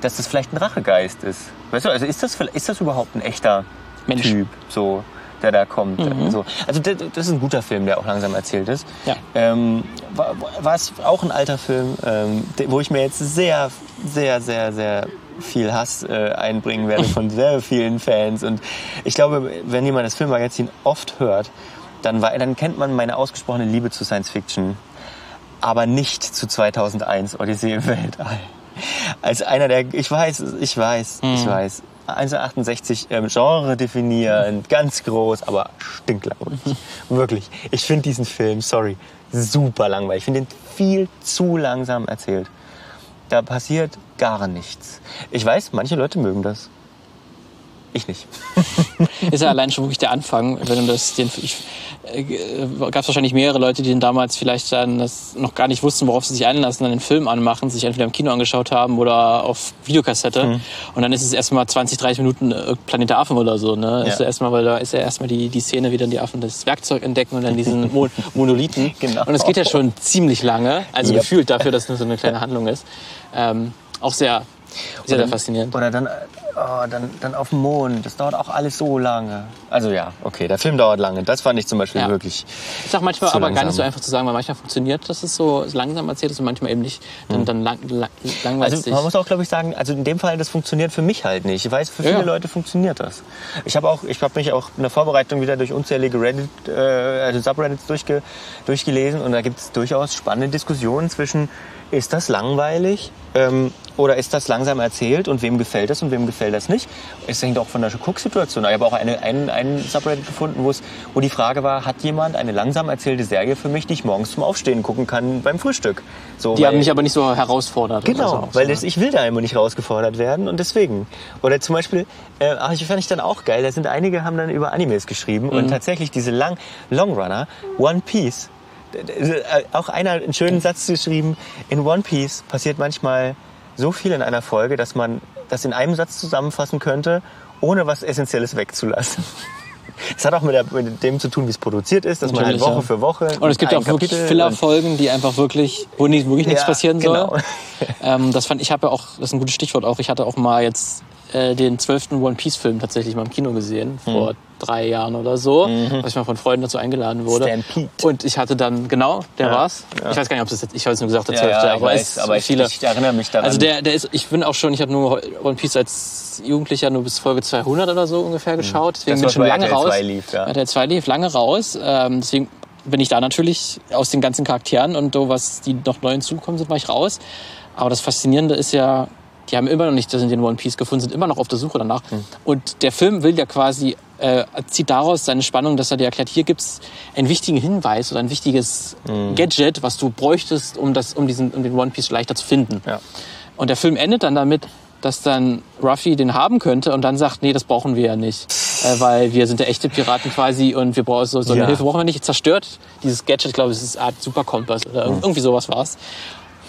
dass das vielleicht ein Rachegeist ist. Weißt du, also ist das, ist das überhaupt ein echter
Mensch.
Typ, so, der da kommt? So. Also das, das ist ein guter Film, der auch langsam erzählt ist.
Ja.
Ähm, war, war es auch ein alter Film, ähm, wo ich mir jetzt sehr, sehr, sehr, sehr viel Hass äh, einbringen werde von sehr vielen Fans. Und ich glaube, wenn jemand das Filmmagazin oft hört, dann, war, dann kennt man meine ausgesprochene Liebe zu Science Fiction, aber nicht zu 2001 Odyssee im Weltall. Als einer der, ich weiß, ich weiß, ich weiß, 1968 ähm, Genre definierend, ganz groß, aber stinklangweilig. Wirklich. Ich finde diesen Film, sorry, super langweilig. Ich finde ihn viel zu langsam erzählt. Da passiert gar nichts. Ich weiß, manche Leute mögen das. Ich nicht.
ist ja allein schon wirklich der Anfang. Wenn du das, den, ich, gab es wahrscheinlich mehrere Leute, die dann damals vielleicht dann das noch gar nicht wussten, worauf sie sich einlassen, dann den Film anmachen, sich entweder im Kino angeschaut haben oder auf Videokassette.
Mhm.
Und dann ist es erstmal 20, 30 Minuten äh, Planet der Affen oder so. Ne? Ist
Ja.
ja erstmal, weil da ist ja erstmal die, die Szene, wie dann die Affen das Werkzeug entdecken und dann diesen Mo Monolithen.
Genau.
Und es geht ja schon ziemlich lange, also
Yep.
gefühlt dafür, dass es nur so eine kleine Handlung ist. Ähm, auch sehr, sehr, sehr faszinierend.
Oder dann, äh, oh, dann, dann auf dem Mond. Das dauert auch alles so lange. Also ja, okay, der Film dauert lange. Das fand ich zum Beispiel
Ja.
wirklich.
Ist auch manchmal aber gar
langsam.
nicht so einfach zu sagen, weil manchmal funktioniert, dass es so langsam erzählt ist und manchmal eben nicht. Dann, dann lang, lang, langweilt
Also man muss auch, glaube ich, sagen, also in dem Fall, das funktioniert für mich halt nicht. Ich weiß, für viele
ja.
Leute funktioniert das. Ich habe auch, ich habe mich auch in der Vorbereitung wieder durch unzählige Reddit, äh, also Subreddits durchge, durchgelesen und da gibt es durchaus spannende Diskussionen zwischen, ist das langweilig ähm, oder ist das langsam erzählt und wem gefällt das und wem gefällt das nicht? Es hängt auch von der Cook-Situation. Ich habe auch eine, einen, einen Subreddit gefunden, wo es, wo die Frage war, hat jemand eine langsam erzählte Serie für mich, die ich morgens zum Aufstehen gucken kann beim Frühstück? So,
die
weil-
haben mich aber nicht so herausfordert.
Genau,
so
weil das, ich will da immer nicht rausgefordert werden und deswegen. Oder zum Beispiel, äh, ach, ich fand ich dann auch geil, da sind einige, haben dann über Animes geschrieben und tatsächlich diese Lang Longrunner, One Piece, äh, auch einer einen schönen Satz geschrieben, in One Piece passiert manchmal so viel in einer Folge, dass man das in einem Satz zusammenfassen könnte, ohne was Essentielles wegzulassen. Es hat auch mit, der, mit dem zu tun, wie es produziert ist, dass man halt
Natürlich,
Woche
ja.
für Woche.
Und es gibt auch wirklich Filler-Folgen, die einfach wirklich, wo nicht, wirklich nichts
Ja,
passieren
genau.
soll. Ähm, das fand ich habe ja auch, das ist ein gutes Stichwort auch. Ich hatte auch mal jetzt äh, den zwölften One Piece Film tatsächlich mal im Kino gesehen vor drei Jahren oder so, mhm. was ich mal von Freunden dazu eingeladen wurde. Stampede. Und ich hatte dann, genau, der ja. war's. Ja. Ich weiß gar nicht, ob es jetzt, ich habe es nur gesagt, der
zwölfte, ja, ja, aber, weiß, aber viele. Ich, erinnere mich daran.
Also der, der ist, ich bin auch schon, ich habe nur One Piece als Jugendlicher nur bis Folge 200 oder so ungefähr mhm. geschaut. Deswegen bin ich schon lange RTL raus. 2 lief, ja. RTL 2 lief lange raus. Ähm, deswegen bin ich da natürlich aus den ganzen Charakteren und so, was die noch neu hinzugekommen sind, war ich raus. Aber das Faszinierende ist ja, die haben immer noch nicht den One Piece gefunden, sind immer noch auf der Suche danach. Mhm. Und der Film will ja quasi, äh, zieht daraus seine Spannung, dass er dir erklärt, hier gibt's einen wichtigen Hinweis oder ein wichtiges mhm. Gadget, was du bräuchtest, um, das, um, diesen, um den One Piece leichter zu finden. Ja. Und der Film endet dann damit, dass dann Ruffy den haben könnte und dann sagt, nee, das brauchen wir ja nicht, äh, weil wir sind ja echte Piraten quasi und wir brauchen so, so eine ja. Hilfe brauchen wir nicht. Zerstört dieses Gadget, ich glaube, es ist eine Art Superkompass oder mhm. irgendwie sowas war's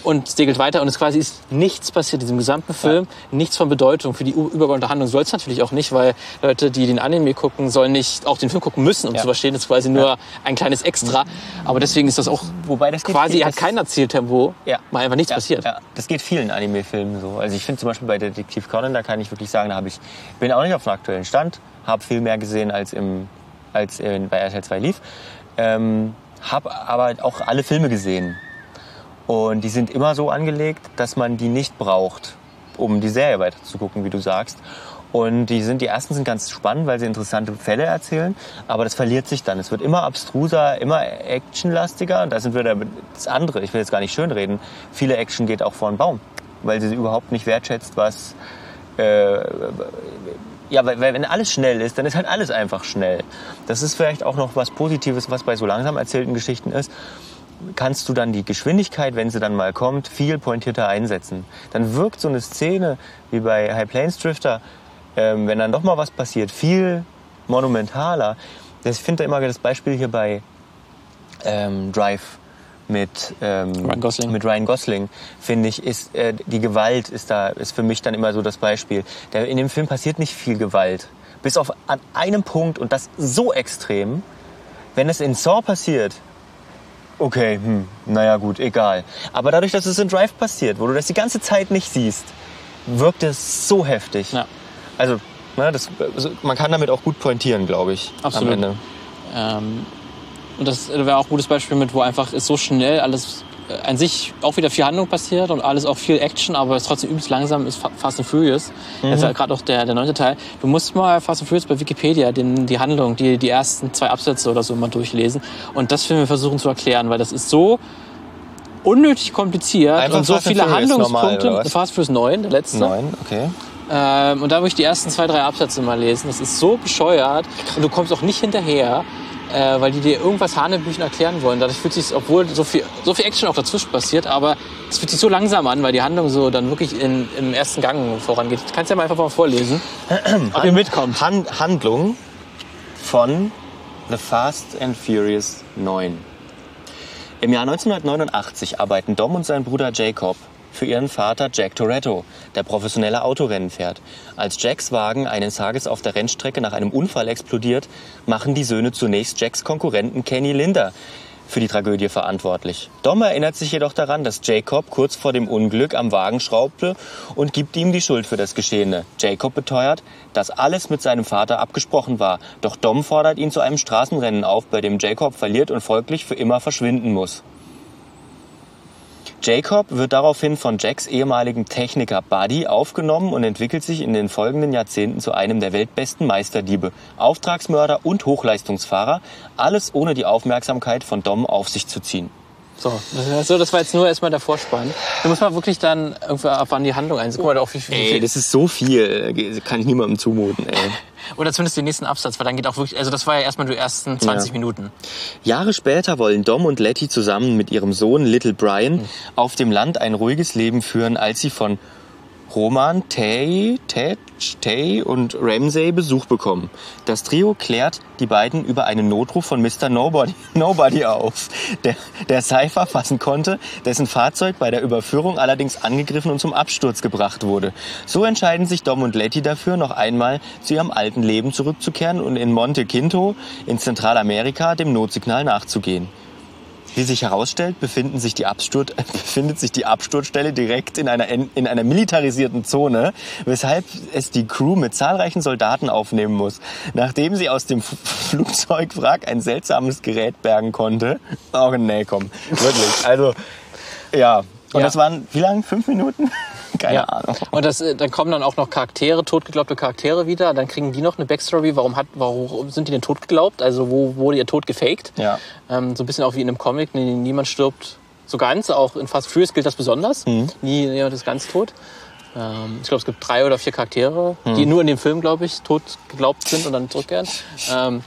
und segelt weiter und es quasi ist nichts passiert in diesem gesamten Film, ja. nichts von Bedeutung für die übergeordnete Handlung soll es natürlich auch nicht, weil Leute, die den Anime gucken, sollen nicht auch den Film gucken müssen, um ja. zu verstehen, das ist quasi nur ja. ein kleines Extra, aber deswegen ist das auch Wobei das quasi hat kein Erzähltempo, ja. mal einfach nichts passiert.
Das geht vielen Anime-Filmen so. Also ich finde zum Beispiel bei Detektiv Conan, da kann ich wirklich sagen, da habe ich bin auch nicht auf dem aktuellen Stand, habe viel mehr gesehen als im als in, bei RTL 2 lief. Ähm, habe aber auch alle Filme gesehen. Und die sind immer so angelegt, dass man die nicht braucht, um die Serie weiter zu gucken, wie du sagst. Und die sind, die ersten sind ganz spannend, weil sie interessante Fälle erzählen, aber das verliert sich dann. Es wird immer abstruser, immer actionlastiger. Und da sind wir da das andere. Ich will jetzt gar nicht schönreden. Viele Action geht auch vor den Baum, weil sie überhaupt nicht wertschätzt, was, äh, ja, weil, weil wenn alles schnell ist, dann ist halt alles einfach schnell. Das ist vielleicht auch noch was Positives, was bei so langsam erzählten Geschichten ist kannst du dann die Geschwindigkeit, wenn sie dann mal kommt, viel pointierter einsetzen. Dann wirkt so eine Szene wie bei High Plains Drifter, ähm, wenn dann doch mal was passiert, viel monumentaler. Ich finde da immer das Beispiel hier bei ähm, Drive mit, ähm, Ryan Gosling, mit Ryan Gosling finde ich, ist äh, die Gewalt ist da ist für mich dann immer so das Beispiel. Der, in dem Film passiert nicht viel Gewalt, bis auf an einem Punkt und das so extrem. Wenn es in Saw passiert, okay, hm, naja gut, egal. Aber dadurch, dass es in Drive passiert, wo du das die ganze Zeit nicht siehst, wirkt es so heftig. Ja. Also, na, das, also, man kann damit auch gut pointieren, glaube ich.
Absolut. Am Ende. Ähm, und das wäre auch ein gutes Beispiel mit, wo einfach ist so schnell alles an sich auch wieder viel Handlung passiert und alles auch viel Action, aber es trotzdem übelst langsam ist Fast and Furious. Mhm. Jetzt halt gerade auch der, der neunte Teil. Du musst mal Fast and Furious bei Wikipedia den, die Handlung, die, die ersten zwei Absätze oder so mal durchlesen. Und das werden wir versuchen zu erklären, weil das ist so unnötig kompliziert Einfach und so Fast viele Handlungspunkte. Normal, Fast Furious 9, der letzte.
9, okay.
Ähm, und da muss ich die ersten zwei, drei Absätze mal lesen. Das ist so bescheuert und du kommst auch nicht hinterher äh, weil die dir irgendwas Hanebüchen erklären wollen. Dadurch fühlt sich, obwohl so viel, so viel Action auch dazwischen passiert, aber es fühlt sich so langsam an, weil die Handlung so dann wirklich in, im ersten Gang vorangeht. Du kannst ja mal einfach mal vorlesen,
ob ihr mitkommt. Hand, Handlung von The Fast and Furious 9. Im Jahr 1989 arbeiten Dom und sein Bruder Jacob für ihren Vater Jack Toretto, der professionelle Autorennen fährt. Als Jacks Wagen eines Tages auf der Rennstrecke nach einem Unfall explodiert, machen die Söhne zunächst Jacks Konkurrenten Kenny Linder für die Tragödie verantwortlich. Dom erinnert sich jedoch daran, dass Jacob kurz vor dem Unglück am Wagen schraubte und gibt ihm die Schuld für das Geschehene. Jacob beteuert, dass alles mit seinem Vater abgesprochen war, doch Dom fordert ihn zu einem Straßenrennen auf, bei dem Jacob verliert und folglich für immer verschwinden muss. Jacob wird daraufhin von Jacks ehemaligen Techniker Buddy aufgenommen und entwickelt sich in den folgenden Jahrzehnten zu einem der weltbesten Meisterdiebe, Auftragsmörder und Hochleistungsfahrer, alles ohne die Aufmerksamkeit von Dom auf sich zu ziehen.
So, also das war jetzt nur erstmal der Vorspann. Da muss man wirklich dann irgendwie ab wann die Handlung einsetzen. Guck mal,
auch wie viel. Ey, das ist so viel. Kann ich niemandem zumuten, ey.
Oder zumindest den nächsten Absatz, weil dann geht auch wirklich, also das war ja erstmal die ersten 20 ja. Minuten.
Jahre später wollen Dom und Letty zusammen mit ihrem Sohn Little Brian hm. auf dem Land ein ruhiges Leben führen, als sie von Roman, Tay, Tej, Tay und Ramsey Besuch bekommen. Das Trio klärt die beiden über einen Notruf von Mr. Nobody, Nobody auf, der, der Cypher fassen konnte, dessen Fahrzeug bei der Überführung allerdings angegriffen und zum Absturz gebracht wurde. So entscheiden sich Dom und Letty dafür, noch einmal zu ihrem alten Leben zurückzukehren und in Monte Quinto in Zentralamerika dem Notsignal nachzugehen. Wie sich herausstellt, befinden sich die Absturz, befindet sich die Absturzstelle direkt in einer, in einer militarisierten Zone, weshalb es die Crew mit zahlreichen Soldaten aufnehmen muss. Nachdem sie aus dem Flugzeugwrack ein seltsames Gerät bergen konnte. Oh, nee, komm. Wirklich. Also, ja. Und
Ja.
das waren, wie lang? Fünf Minuten? Keine
Ja.
Ahnung.
Und das, äh, dann kommen dann auch noch Charaktere, totgeglaubte Charaktere wieder. Dann kriegen die noch eine Backstory. Warum, hat, warum sind die denn totgeglaubt? Also wo wurde ihr Tod gefaked?
Ja.
Ähm, so ein bisschen auch wie in einem Comic. Niemand stirbt so ganz. Auch in Fast Furious gilt das besonders.
Mhm.
Nie jemand ist ganz tot. Ähm, ich glaube, es gibt drei oder vier Charaktere,
Mhm.
die nur in dem Film, glaube ich, tot geglaubt sind und dann zurückkehren. Ähm,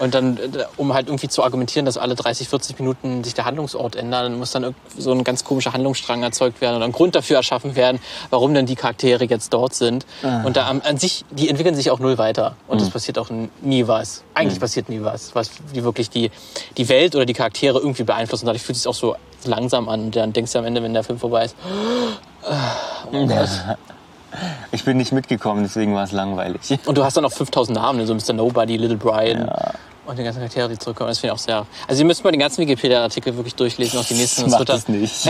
und dann, äh, um halt irgendwie zu argumentieren, dass alle 30, 40 Minuten sich der Handlungsort ändert, dann muss dann so ein ganz komischer Handlungsstrang erzeugt werden oder ein Grund dafür erschaffen werden, warum denn die Charaktere jetzt dort sind. Und da an, sich, die entwickeln sich auch null weiter. Und es passiert auch nie was. Eigentlich passiert nie was, was die wirklich die, die Welt oder die Charaktere irgendwie beeinflussen. Dadurch fühlt es sich auch so langsam an. Und dann denkst du am Ende, wenn der Film vorbei ist, oh Gott.
Ich bin nicht mitgekommen, deswegen war es langweilig.
Und du hast dann auch 5000 Namen, ne? so Mr. Nobody, Little Brian und die ganzen Charaktere, die zurückkommen. Das finde ich auch sehr. Also, ihr müsst mal den ganzen Wikipedia-Artikel wirklich durchlesen, auch die nächsten. Das
Macht
wird, dann,
es nicht.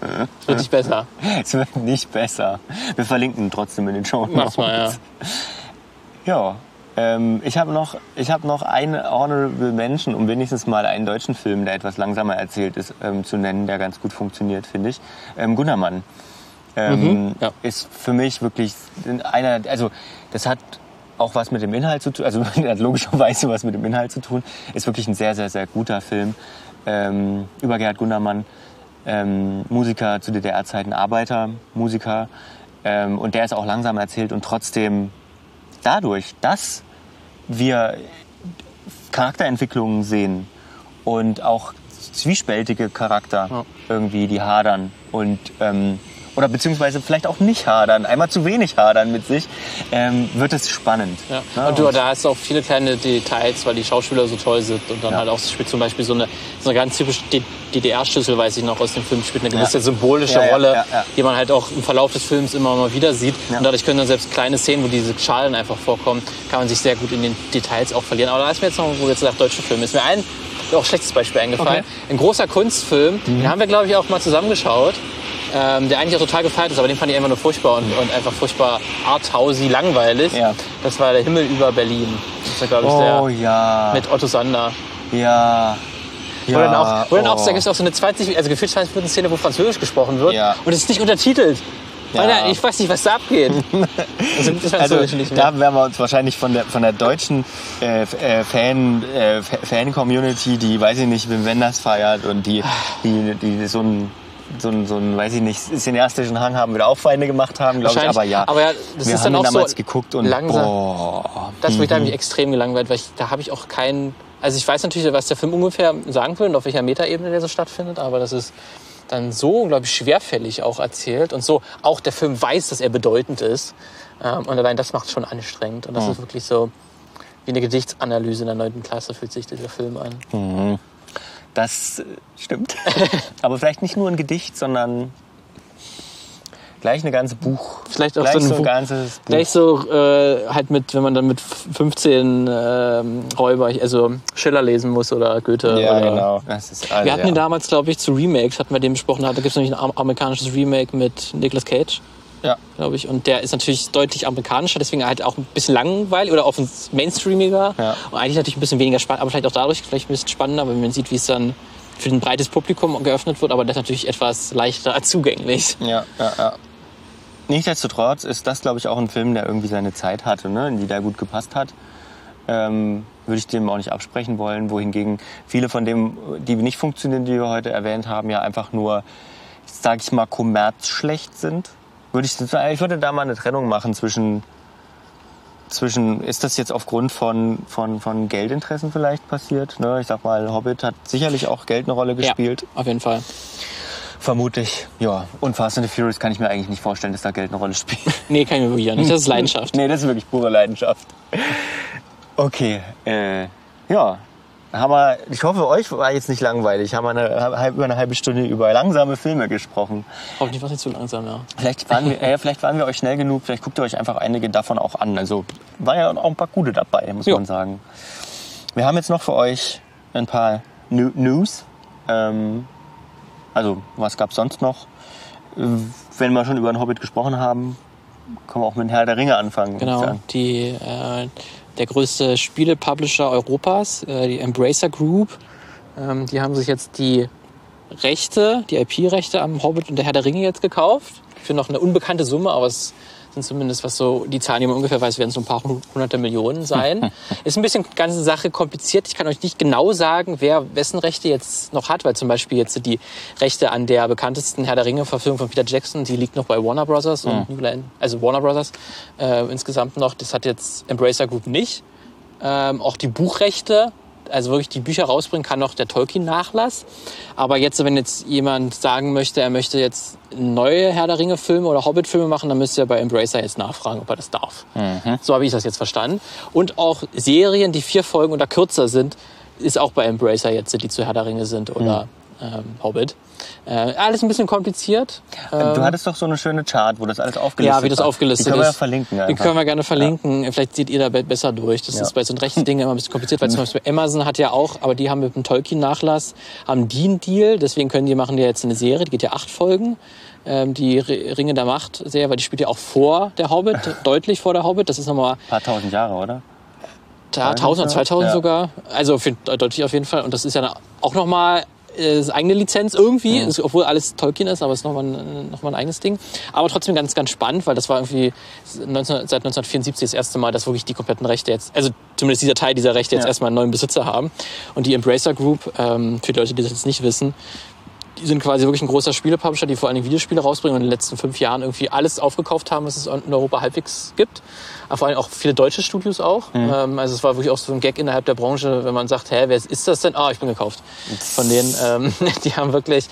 das wird nicht besser.
es wird nicht besser. Wir verlinken trotzdem in den Show
Mach's mal, ja.
Ja, ähm, ich habe noch, ich hab noch eine Honorable Mention, um wenigstens mal einen deutschen Film, der etwas langsamer erzählt ist, ähm, zu nennen, der ganz gut funktioniert, finde ich. Ähm, Gunnermann. Ähm,
Mhm, ja.
Ist für mich wirklich einer, also das hat auch was mit dem Inhalt zu tun, also hat logischerweise was mit dem Inhalt zu tun. Ist wirklich ein sehr, sehr, sehr guter Film ähm, über Gerhard Gundermann, ähm, Musiker zu DDR-Zeiten, Arbeiter, Musiker. Ähm, und der ist auch langsam erzählt und trotzdem dadurch, dass wir Charakterentwicklungen sehen und auch zwiespältige Charakter
Ja.
irgendwie, die hadern und ähm, oder beziehungsweise vielleicht auch nicht hadern, einmal zu wenig hadern mit sich, ähm, wird es spannend.
Ja.
Ja,
Und du, da hast du auch viele kleine Details, weil die Schauspieler so toll sind. Und dann
Ja.
halt auch spielt zum Beispiel so eine, so eine ganz typische DDR-Schlüssel, weiß ich noch aus dem Film, spielt eine gewisse symbolische Rolle, die man halt auch im Verlauf des Films immer mal wieder sieht. Und dadurch können dann selbst kleine Szenen, wo diese Schalen einfach vorkommen, kann man sich sehr gut in den Details auch verlieren. Aber da ist mir jetzt noch, wo du jetzt sagst, deutsche Film, ist mir ein auch schlechtes Beispiel eingefallen.
Okay.
Ein großer Kunstfilm,
Mhm.
den haben wir, glaube ich, auch mal zusammengeschaut. Ähm, der eigentlich auch total gefeiert ist, aber den fand ich einfach nur furchtbar und, und einfach furchtbar arthousey, langweilig.
Ja.
Das war der Himmel über Berlin. Das war, glaube ich,
Oh
der
ja.
mit Otto Sander.
ja.
Wo dann auch, wo dann auch
oh.
da gibt es auch so eine 20, also gefühlt 20 Minuten Szene, wo Französisch gesprochen wird.
Ja.
Und es ist nicht untertitelt.
Ja.
Alter, ich weiß nicht, was da abgeht. also
Also da werden wir uns wahrscheinlich von der, von der deutschen äh, äh, Fan, äh, Fa- Fan-Community, die, weiß ich nicht, Wim Wenders feiert und die, die, die so ein so ein, so ein, weiß ich nicht, cineastischen Hang haben, wieder auch Feinde gemacht haben, glaube ich, aber ja.
Aber ja, das
wir
ist
haben
dann auch
damals
so
geguckt und
langsam.
boah.
Das wird
Mhm.
mich extrem gelangweilt, weil ich, da habe ich auch keinen. Also ich weiß natürlich, was der Film ungefähr sagen will und auf welcher Metaebene der so stattfindet, aber das ist dann so unglaublich schwerfällig auch erzählt und so auch der Film weiß, dass er bedeutend ist ähm, und allein das macht es schon anstrengend und das
Mhm.
ist wirklich so wie eine Gedichtsanalyse in der 9. Klasse fühlt sich dieser Film an.
Das äh, stimmt. aber vielleicht nicht nur ein Gedicht, sondern gleich eine ganze Buch.
Vielleicht auch
gleich
so ein
so ein ganzes Buch.
Gleich so äh, halt mit, wenn man dann mit 15 ähm, Räuber, also Schiller lesen muss oder Goethe
ja,
oder
genau. Ist, also,
Wir hatten
ja.
den damals, glaube ich, zu Remakes, hatten wir den besprochen. Da gibt es nämlich ein am- amerikanisches Remake mit Nicolas Cage,
ja.
glaube ich. Und der ist natürlich deutlich amerikanischer, deswegen halt auch ein bisschen langweilig oder offens mainstreamiger.
Ja.
Und eigentlich natürlich ein bisschen weniger spannend, aber vielleicht auch dadurch vielleicht ein bisschen spannender, wenn man sieht, wie es dann für ein breites Publikum geöffnet wird. Aber das ist natürlich etwas leichter zugänglich.
Ja, ja, ja. Nichtsdestotrotz ist das, glaube ich, auch ein Film, der irgendwie seine Zeit hatte, ne? in die da gut gepasst hat. Ähm, würde ich dem auch nicht absprechen wollen, wohingegen viele von dem, die nicht funktionieren, die wir heute erwähnt haben, ja einfach nur, sag ich mal, kommerzschlecht sind. Würde ich, ich würde da mal eine Trennung machen zwischen, zwischen ist das jetzt aufgrund von, von, von Geldinteressen vielleicht passiert? Ne? Ich sag mal, Hobbit hat sicherlich auch Geld eine Rolle gespielt.
Ja, auf jeden Fall.
Vermutlich, ja. Und Fast and the Furious kann ich mir eigentlich nicht vorstellen, dass da Geld eine Rolle spielt.
Nee, kann ich mir wirklich nicht. Das ist Leidenschaft.
nee, das ist wirklich pure Leidenschaft. Okay, äh, ja. Haben wir, ich hoffe, euch war jetzt nicht langweilig. Haben wir eine, über eine halbe Stunde über langsame Filme gesprochen.
Hoffentlich war es nicht zu langsam, ja.
Vielleicht waren, wir, äh, vielleicht waren wir euch schnell genug. Vielleicht guckt ihr euch einfach einige davon auch an. Also war ja auch ein paar gute dabei, muss
Jo.
man sagen. Wir haben jetzt noch für euch ein paar New News. Ähm, also, was gab es sonst noch? Wenn wir schon über den Hobbit gesprochen haben, können wir auch mit Herr der Ringe anfangen.
Genau, die, äh, der größte Spielepublisher Europas, äh, die Embracer Group, ähm, die haben sich jetzt die Rechte, die IP-Rechte am Hobbit und der Herr der Ringe jetzt gekauft. Für noch eine unbekannte Summe, aber es sind zumindest, was so die Zahlen, die man ungefähr weiß, werden so ein paar hunderte Millionen sein. Ist ein bisschen ganze Sache kompliziert. Ich kann euch nicht genau sagen, wer wessen Rechte jetzt noch hat, weil zum Beispiel jetzt die Rechte an der bekanntesten Herr der Ringe-Verfilmung von Peter Jackson, die liegt noch bei Warner Brothers und New Line, also Warner Brothers äh, insgesamt noch. Das hat jetzt Embracer Group nicht. Ähm, auch die Buchrechte, also wirklich die Bücher rausbringen, kann noch der Tolkien-Nachlass. Aber jetzt, wenn jetzt jemand sagen möchte, er möchte jetzt neue Herr der Ringe-Filme oder Hobbit-Filme machen, dann müsste er bei Embracer jetzt nachfragen, ob er das darf. So habe ich das jetzt verstanden. Und auch Serien, die vier Folgen oder kürzer sind, ist auch bei Embracer jetzt, die zu Herr der Ringe sind oder ähm, Hobbit. Äh, alles ein bisschen kompliziert.
Ähm, Du hattest doch so eine schöne Chart, wo das alles aufgelistet
Ja, wie das aufgelistet
Die können wir ja
ist.
verlinken. Einfach.
können wir gerne verlinken. Vielleicht seht ihr da be- besser durch. Das
Ja.
ist bei so rechten Dingen immer ein bisschen kompliziert, weil zum Beispiel Amazon hat ja auch, aber die haben mit dem Tolkien-Nachlass, haben die einen Deal. Deswegen können die machen ja jetzt eine Serie, die geht ja acht Folgen. Ähm, die Ringe der Macht Serie, weil die spielt ja auch vor der Hobbit, deutlich vor der Hobbit. Das ist nochmal
Ein paar tausend Jahre, oder?
ja, 1000 oder 2000
Ja.
sogar. Also für, deutlich auf jeden Fall. Und das ist ja auch nochmal äh, eigene Lizenz irgendwie, ist, obwohl alles Tolkien ist, aber es ist nochmal ein, noch mal ein eigenes Ding. Aber trotzdem ganz, ganz spannend, weil das war irgendwie 19, seit 1974 das erste Mal, dass wirklich die kompletten Rechte jetzt, also zumindest dieser Teil dieser Rechte jetzt
Ja.
erstmal einen neuen Besitzer haben. Und die Embracer Group, ähm, für die Leute, die das jetzt nicht wissen, die sind quasi wirklich ein großer Spielepublisher, die vor allem Videospiele rausbringen und in den letzten fünf Jahren irgendwie alles aufgekauft haben, was es in Europa halbwegs gibt. Aber vor allem auch viele deutsche Studios auch. Ähm, also es war wirklich auch so ein Gag innerhalb der Branche, wenn man sagt, hä, wer ist das denn? Ah, ich bin gekauft. Von denen, ähm, die haben wirklich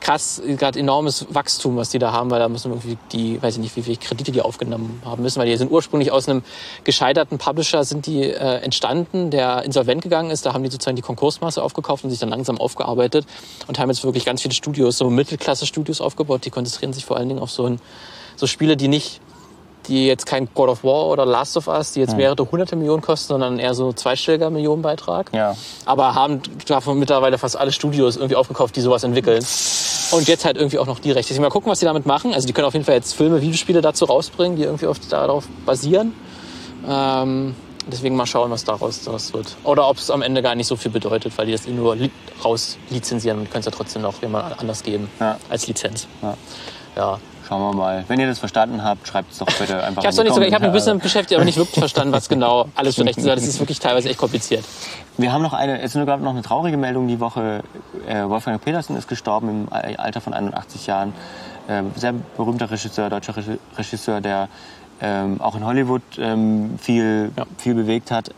krass, gerade enormes Wachstum, was die da haben, weil da müssen irgendwie die, weiß ich nicht, wie viele Kredite die aufgenommen haben müssen, weil die sind ursprünglich aus einem gescheiterten Publisher sind die äh, entstanden, der insolvent gegangen ist. Da haben die sozusagen die Konkursmasse aufgekauft und sich dann langsam aufgearbeitet und haben jetzt wirklich ganz viele Studios, so Mittelklasse-Studios aufgebaut. Die konzentrieren sich vor allen Dingen auf so, ein, so Spiele, die nicht die jetzt kein God of War oder Last of Us, die jetzt mehrere hunderte Millionen kosten, sondern eher so zweistelliger Millionenbeitrag
Ja.
aber haben davon mittlerweile fast alle Studios irgendwie aufgekauft, die sowas entwickeln. Und jetzt halt irgendwie auch noch die Rechte. Mal gucken, was die damit machen. Also die können auf jeden Fall jetzt Filme, Videospiele dazu rausbringen, die irgendwie oft darauf basieren. Ähm, deswegen mal schauen, was daraus, daraus wird. Oder ob es am Ende gar nicht so viel bedeutet, weil die das nur li raus lizenzieren und können es ja trotzdem noch jemand anders geben
Ja.
als Lizenz.
Ja.
Ja.
Schauen wir mal. Wenn ihr das verstanden habt, schreibt es doch bitte einfach
Ich habe
die
nicht sogar, ich habe ein bisschen beschäftigt, aber nicht wirklich verstanden, was genau alles für Rechte sind. Das ist wirklich teilweise echt kompliziert.
Wir haben noch eine, es gab noch eine traurige Meldung die Woche. Äh, Wolfgang Petersen ist gestorben im Al- Alter von 81 Jahren. Ähm, sehr berühmter Regisseur, deutscher Regi- Regisseur, der ähm, auch in Hollywood ähm, viel,
Ja.
viel bewegt hat.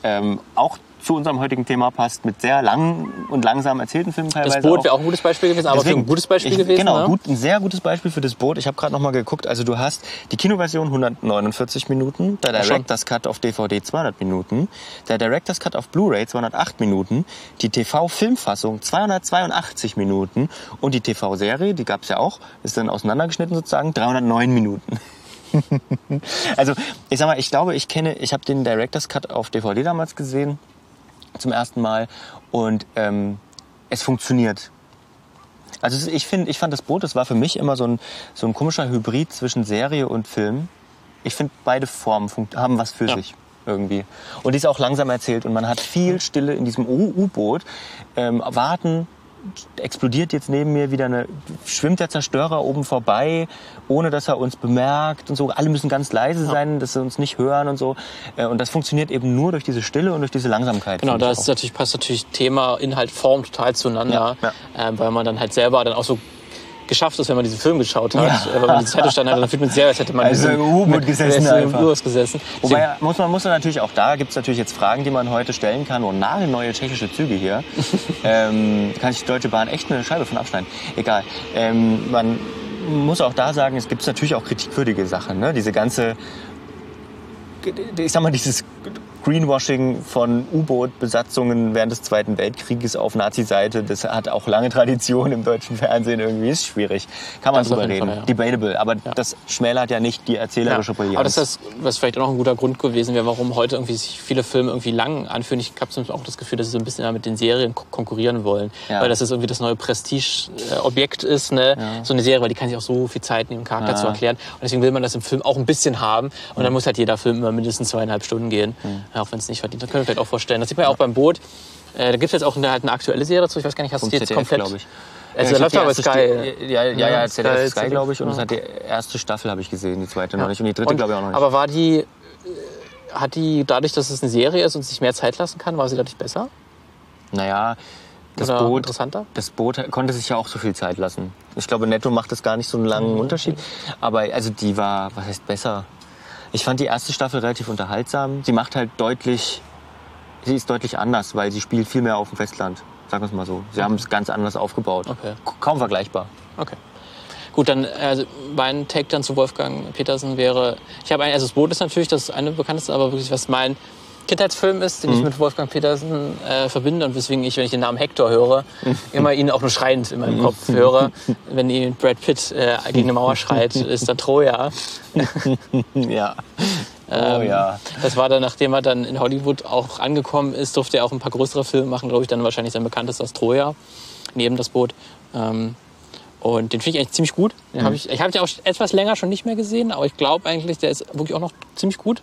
Auch zu unserem heutigen Thema passt, mit sehr langen und langsam erzählten Filmen teilweise.
Das Boot wäre auch ein gutes Beispiel gewesen, aber für
Deswegen,
ein gutes Beispiel
ich,
gewesen.
Genau,
ne?
gut, ein sehr gutes Beispiel für das Boot. Ich habe gerade noch mal geguckt. Also du hast die Kinoversion 149 Minuten, der. Director's Cut auf DVD 200 Minuten, der Director's Cut auf Blu-ray 208 Minuten, die TV-Filmfassung 282 Minuten und die TV-Serie, die gab es ja auch, ist dann auseinandergeschnitten sozusagen, 309 Minuten. also ich sag mal, ich glaube, ich kenne, ich habe den Director's Cut auf DVD damals gesehen zum ersten Mal und ähm, es funktioniert. Also ich finde, ich fand das Boot, das war für mich immer so ein, so ein komischer Hybrid zwischen Serie und Film. Ich finde, beide Formen haben was für
Ja.
sich irgendwie. Und die ist auch langsam erzählt und man hat viel Stille in diesem U-Boot. Ähm, warten, explodiert jetzt neben mir wieder eine, schwimmt der Zerstörer oben vorbei, ohne dass er uns bemerkt und so. Alle müssen ganz leise sein, dass sie uns nicht hören und so. Äh, Und das funktioniert eben nur durch diese Stille und durch diese Langsamkeit.
Genau, da ist natürlich, passt natürlich Thema, Inhalt, Form total zueinander,
Ja,
Ähm, weil man dann halt selber dann auch so geschafft ist, wenn man diesen Film geschaut hat.
Ja.
Äh, Wenn man die Zeit stand hat, dann fühlt man sich selber, als hätte man
Also im U-Boot gesessen
im. U-Boot gesessen.
Wobei muss man muss man natürlich auch da gibt es natürlich jetzt Fragen, die man heute stellen kann. Und nagelneue tschechische Züge hier. ähm, kann sich die Deutsche Bahn echt eine Scheibe von abschneiden. Egal. Ähm, man muss auch da sagen, es gibt natürlich auch kritikwürdige Sachen. Ne? Diese ganze, ich sag mal, dieses Greenwashing von U-Boot-Besatzungen während des Zweiten Weltkrieges auf Nazi-Seite, das hat auch lange Tradition im deutschen Fernsehen irgendwie, ist schwierig. Kann man
Das
drüber reden.
Fall, ja.
Debatable, aber das schmälert ja nicht die erzählerische Brillanz.
Aber das ist was vielleicht auch noch ein guter Grund gewesen wäre, warum heute irgendwie sich viele Filme irgendwie lang anfühlen. Ich habe auch das Gefühl, dass sie so ein bisschen mit den Serien ko- konkurrieren wollen.
Ja.
Weil das ist irgendwie das neue Prestige-Objekt ist, ne? so eine Serie, weil die kann sich auch so viel Zeit nehmen, Charakter
Ja.
zu erklären. Und deswegen will man das im Film auch ein bisschen haben. Und dann muss halt jeder Film immer mindestens zweieinhalb Stunden gehen, ja, auch wenn es nicht verdient. Das können wir vielleicht auch vorstellen. Das sieht man ja auch beim Boot. Äh, da gibt es jetzt auch eine, halt eine aktuelle Serie zu. Ich weiß gar nicht, hast du die jetzt
ZDF,
komplett?
glaube ich.
Also
Ja,
da läuft aber
hab
Sky.
Ja, ja, ja,
Ja,
ZDF
Sky,
glaube ich. Und
ja.
hat die erste Staffel habe ich gesehen, die zweite noch nicht. Und die dritte, glaube ich, auch noch nicht.
Aber war die, äh, hat die dadurch, dass es eine Serie ist und sich mehr Zeit lassen kann, war sie dadurch besser?
naja, das
Oder
Boot,
interessanter?
das Boot konnte sich ja auch so viel Zeit lassen. Ich glaube, netto macht das gar nicht so einen langen
Mhm.
Unterschied. Aber also die war, was heißt besser? Ich fand die erste Staffel relativ unterhaltsam. Sie macht halt deutlich, sie ist deutlich anders, weil sie spielt viel mehr auf dem Festland. Sagen wir es mal so. Sie haben es ganz anders aufgebaut.
Okay.
Kaum vergleichbar.
Okay. Gut, dann also mein Take dann zu Wolfgang Petersen wäre, ich habe ein, also das Boot ist natürlich das eine bekannteste, aber wirklich was mein Kindheitsfilm ist, den ich mit Wolfgang Petersen äh, verbinde und weswegen ich, wenn ich den Namen Hector höre, immer ihn auch nur schreiend in meinem Kopf höre. Wenn ihn Brad Pitt äh, gegen eine Mauer schreit, ist dann Troja.
Ja. Oh
Ähm,
ja.
Das war dann, nachdem er dann in Hollywood auch angekommen ist, durfte er auch ein paar größere Filme machen, glaube ich, dann wahrscheinlich sein bekanntester ist Troja, neben das Boot. Ähm, und den finde ich eigentlich ziemlich gut. Den hab ich ich habe den auch etwas länger schon nicht mehr gesehen, aber ich glaube eigentlich, der ist wirklich auch noch ziemlich gut.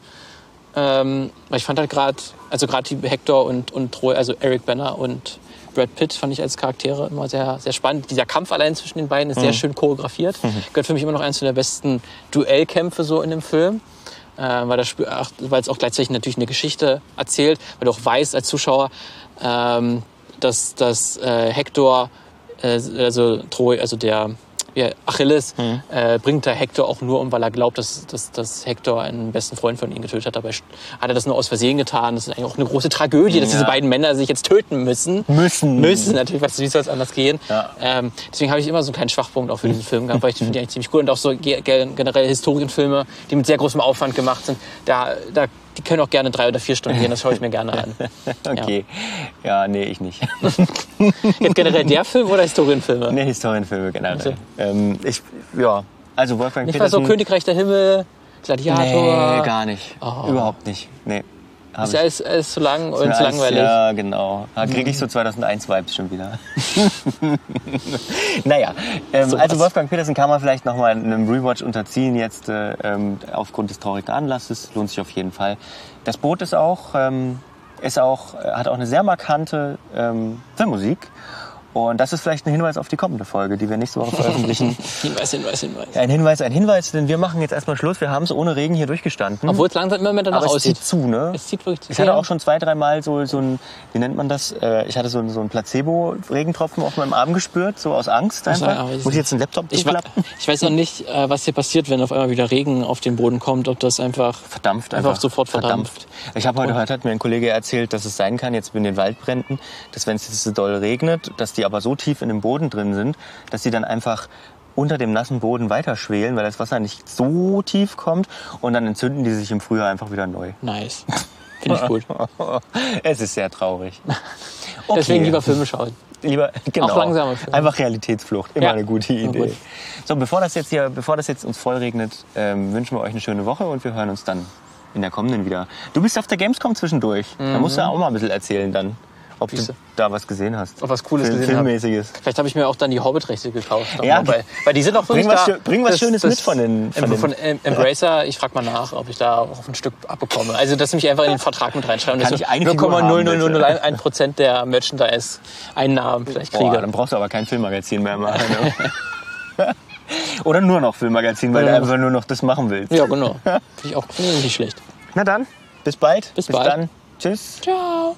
Ähm, ich fand halt gerade, also gerade die Hector und, und Troy, also Eric Banner und Brad Pitt fand ich als Charaktere immer sehr, sehr spannend. Dieser Kampf allein zwischen den beiden ist sehr schön choreografiert. Gehört für mich immer noch eines der besten Duellkämpfe so in dem Film. Äh, weil es auch gleichzeitig natürlich eine Geschichte erzählt, weil du auch weißt als Zuschauer, ähm, dass, dass äh, Hector, äh, also Troy, also der ja, Achilles, äh, bringt da Hector auch nur um, weil er glaubt, dass, dass, dass Hector einen besten Freund von ihm getötet hat. Dabei hat er das nur aus Versehen getan. Das ist eigentlich auch eine große Tragödie, dass
Ja.
diese beiden Männer sich jetzt töten müssen.
Müssen.
Müssen, natürlich, was, wie soll es anders gehen?
Ja.
Ähm, deswegen habe ich immer so einen kleinen Schwachpunkt auch für diesen Film gehabt, weil ich finde die eigentlich ziemlich gut. Und auch so ge ge generell Historienfilme, die mit sehr großem Aufwand gemacht sind, da, da, die können auch gerne drei oder vier Stunden gehen, das schaue ich mir gerne an.
Okay. Ja, nee, ich nicht.
Jetzt generell der Film oder Historienfilme?
Nee, Historienfilme generell.
Also.
Ähm, ich, ja, also Wolfgang
Nicht mal so
Petersen.
Königreich der Himmel, Gladiator.
Nee, gar nicht.
Oh.
Überhaupt nicht. Nee.
Ist ja alles, alles zu lang und
Ist
zu langweilig.
Ja, genau. Da kriege ich so 2001-Vibes schon wieder. naja, ähm,
So
also. Wolfgang Petersen kann man vielleicht nochmal einem Rewatch unterziehen, jetzt äh, ähm, aufgrund des traurigen Anlasses. Lohnt sich auf jeden Fall. Das Boot ist auch, ähm, ist auch, äh, hat auch eine sehr markante ähm, Filmmusik. Und das ist vielleicht ein Hinweis auf die kommende Folge, die wir nächste Woche veröffentlichen.
Hinweis, Hinweis, Hinweis.
ein Hinweis, ein Hinweis, denn wir machen jetzt erstmal Schluss. Wir haben es ohne Regen hier durchgestanden.
Obwohl es langsam immer mehr danach
Aber es
aussieht.
zieht zu, ne?
Es zieht wirklich
Ich hatte auch schon zwei, dreimal so, so ein, wie nennt man das? Äh, Ich hatte so, ein- so einen Placebo-Regentropfen auf meinem Arm gespürt, so aus Angst einfach.
aber das
Muss ich jetzt einen Laptop
Ich, ich weiß noch nicht, äh, was hier passiert, wenn auf einmal wieder Regen auf den Boden kommt, ob das einfach
Verdampft
Einfach
einfach.
sofort verdampft.
Ich habe heute, heute hat mir ein Kollege erzählt, dass es sein kann, jetzt in den Waldbränden, dass wenn es jetzt so doll regnet, dass die aber so tief in dem Boden drin sind, dass die dann einfach unter dem nassen Boden weiterschwelen, weil das Wasser nicht so tief kommt und dann entzünden die sich im Frühjahr einfach wieder neu.
nice. Finde ich gut.
es ist sehr traurig. Okay.
Deswegen lieber Filme schauen.
Lieber, genau.
Auch langsame Filme.
Einfach Realitätsflucht. Immer
Ja.
eine gute Idee.
gut.
So, bevor das jetzt hier, bevor das jetzt uns voll regnet, ähm, wünschen wir euch eine schöne Woche und wir hören uns dann in der kommenden wieder. Du bist auf der Gamescom zwischendurch. Da musst du auch mal ein bisschen erzählen dann, ob du
Mhm. Siehste.
da was gesehen hast.
Ob was Cooles
Film-
gesehen hab.
Filmmäßiges.
Vielleicht habe ich mir auch dann die Hobbit-Rechte gekauft.
Ja,
weil, weil die sind auch wirklich
bring was
da.
Bring was Schönes mit von den- von
Von,
den-
Embracer. Ich frage mal nach, ob ich da auch ein Stück abbekomme. Also, dass sie mich einfach in den Vertrag mit reinschreiben.
Kann
dass
ich eine Figur haben,
0,00001 Prozent der Merchandise-Einnahmen vielleicht kriege.
Boah, dann brauchst du aber kein Filmmagazin mehr machen. Ne? Oder nur noch Filmmagazin, weil
Oder
du einfach nur noch das machen willst.
ja, genau. Finde ich auch nee, nicht schlecht.
Na dann, bis bald.
Bis bald.
dann. Tschüss.
Ciao.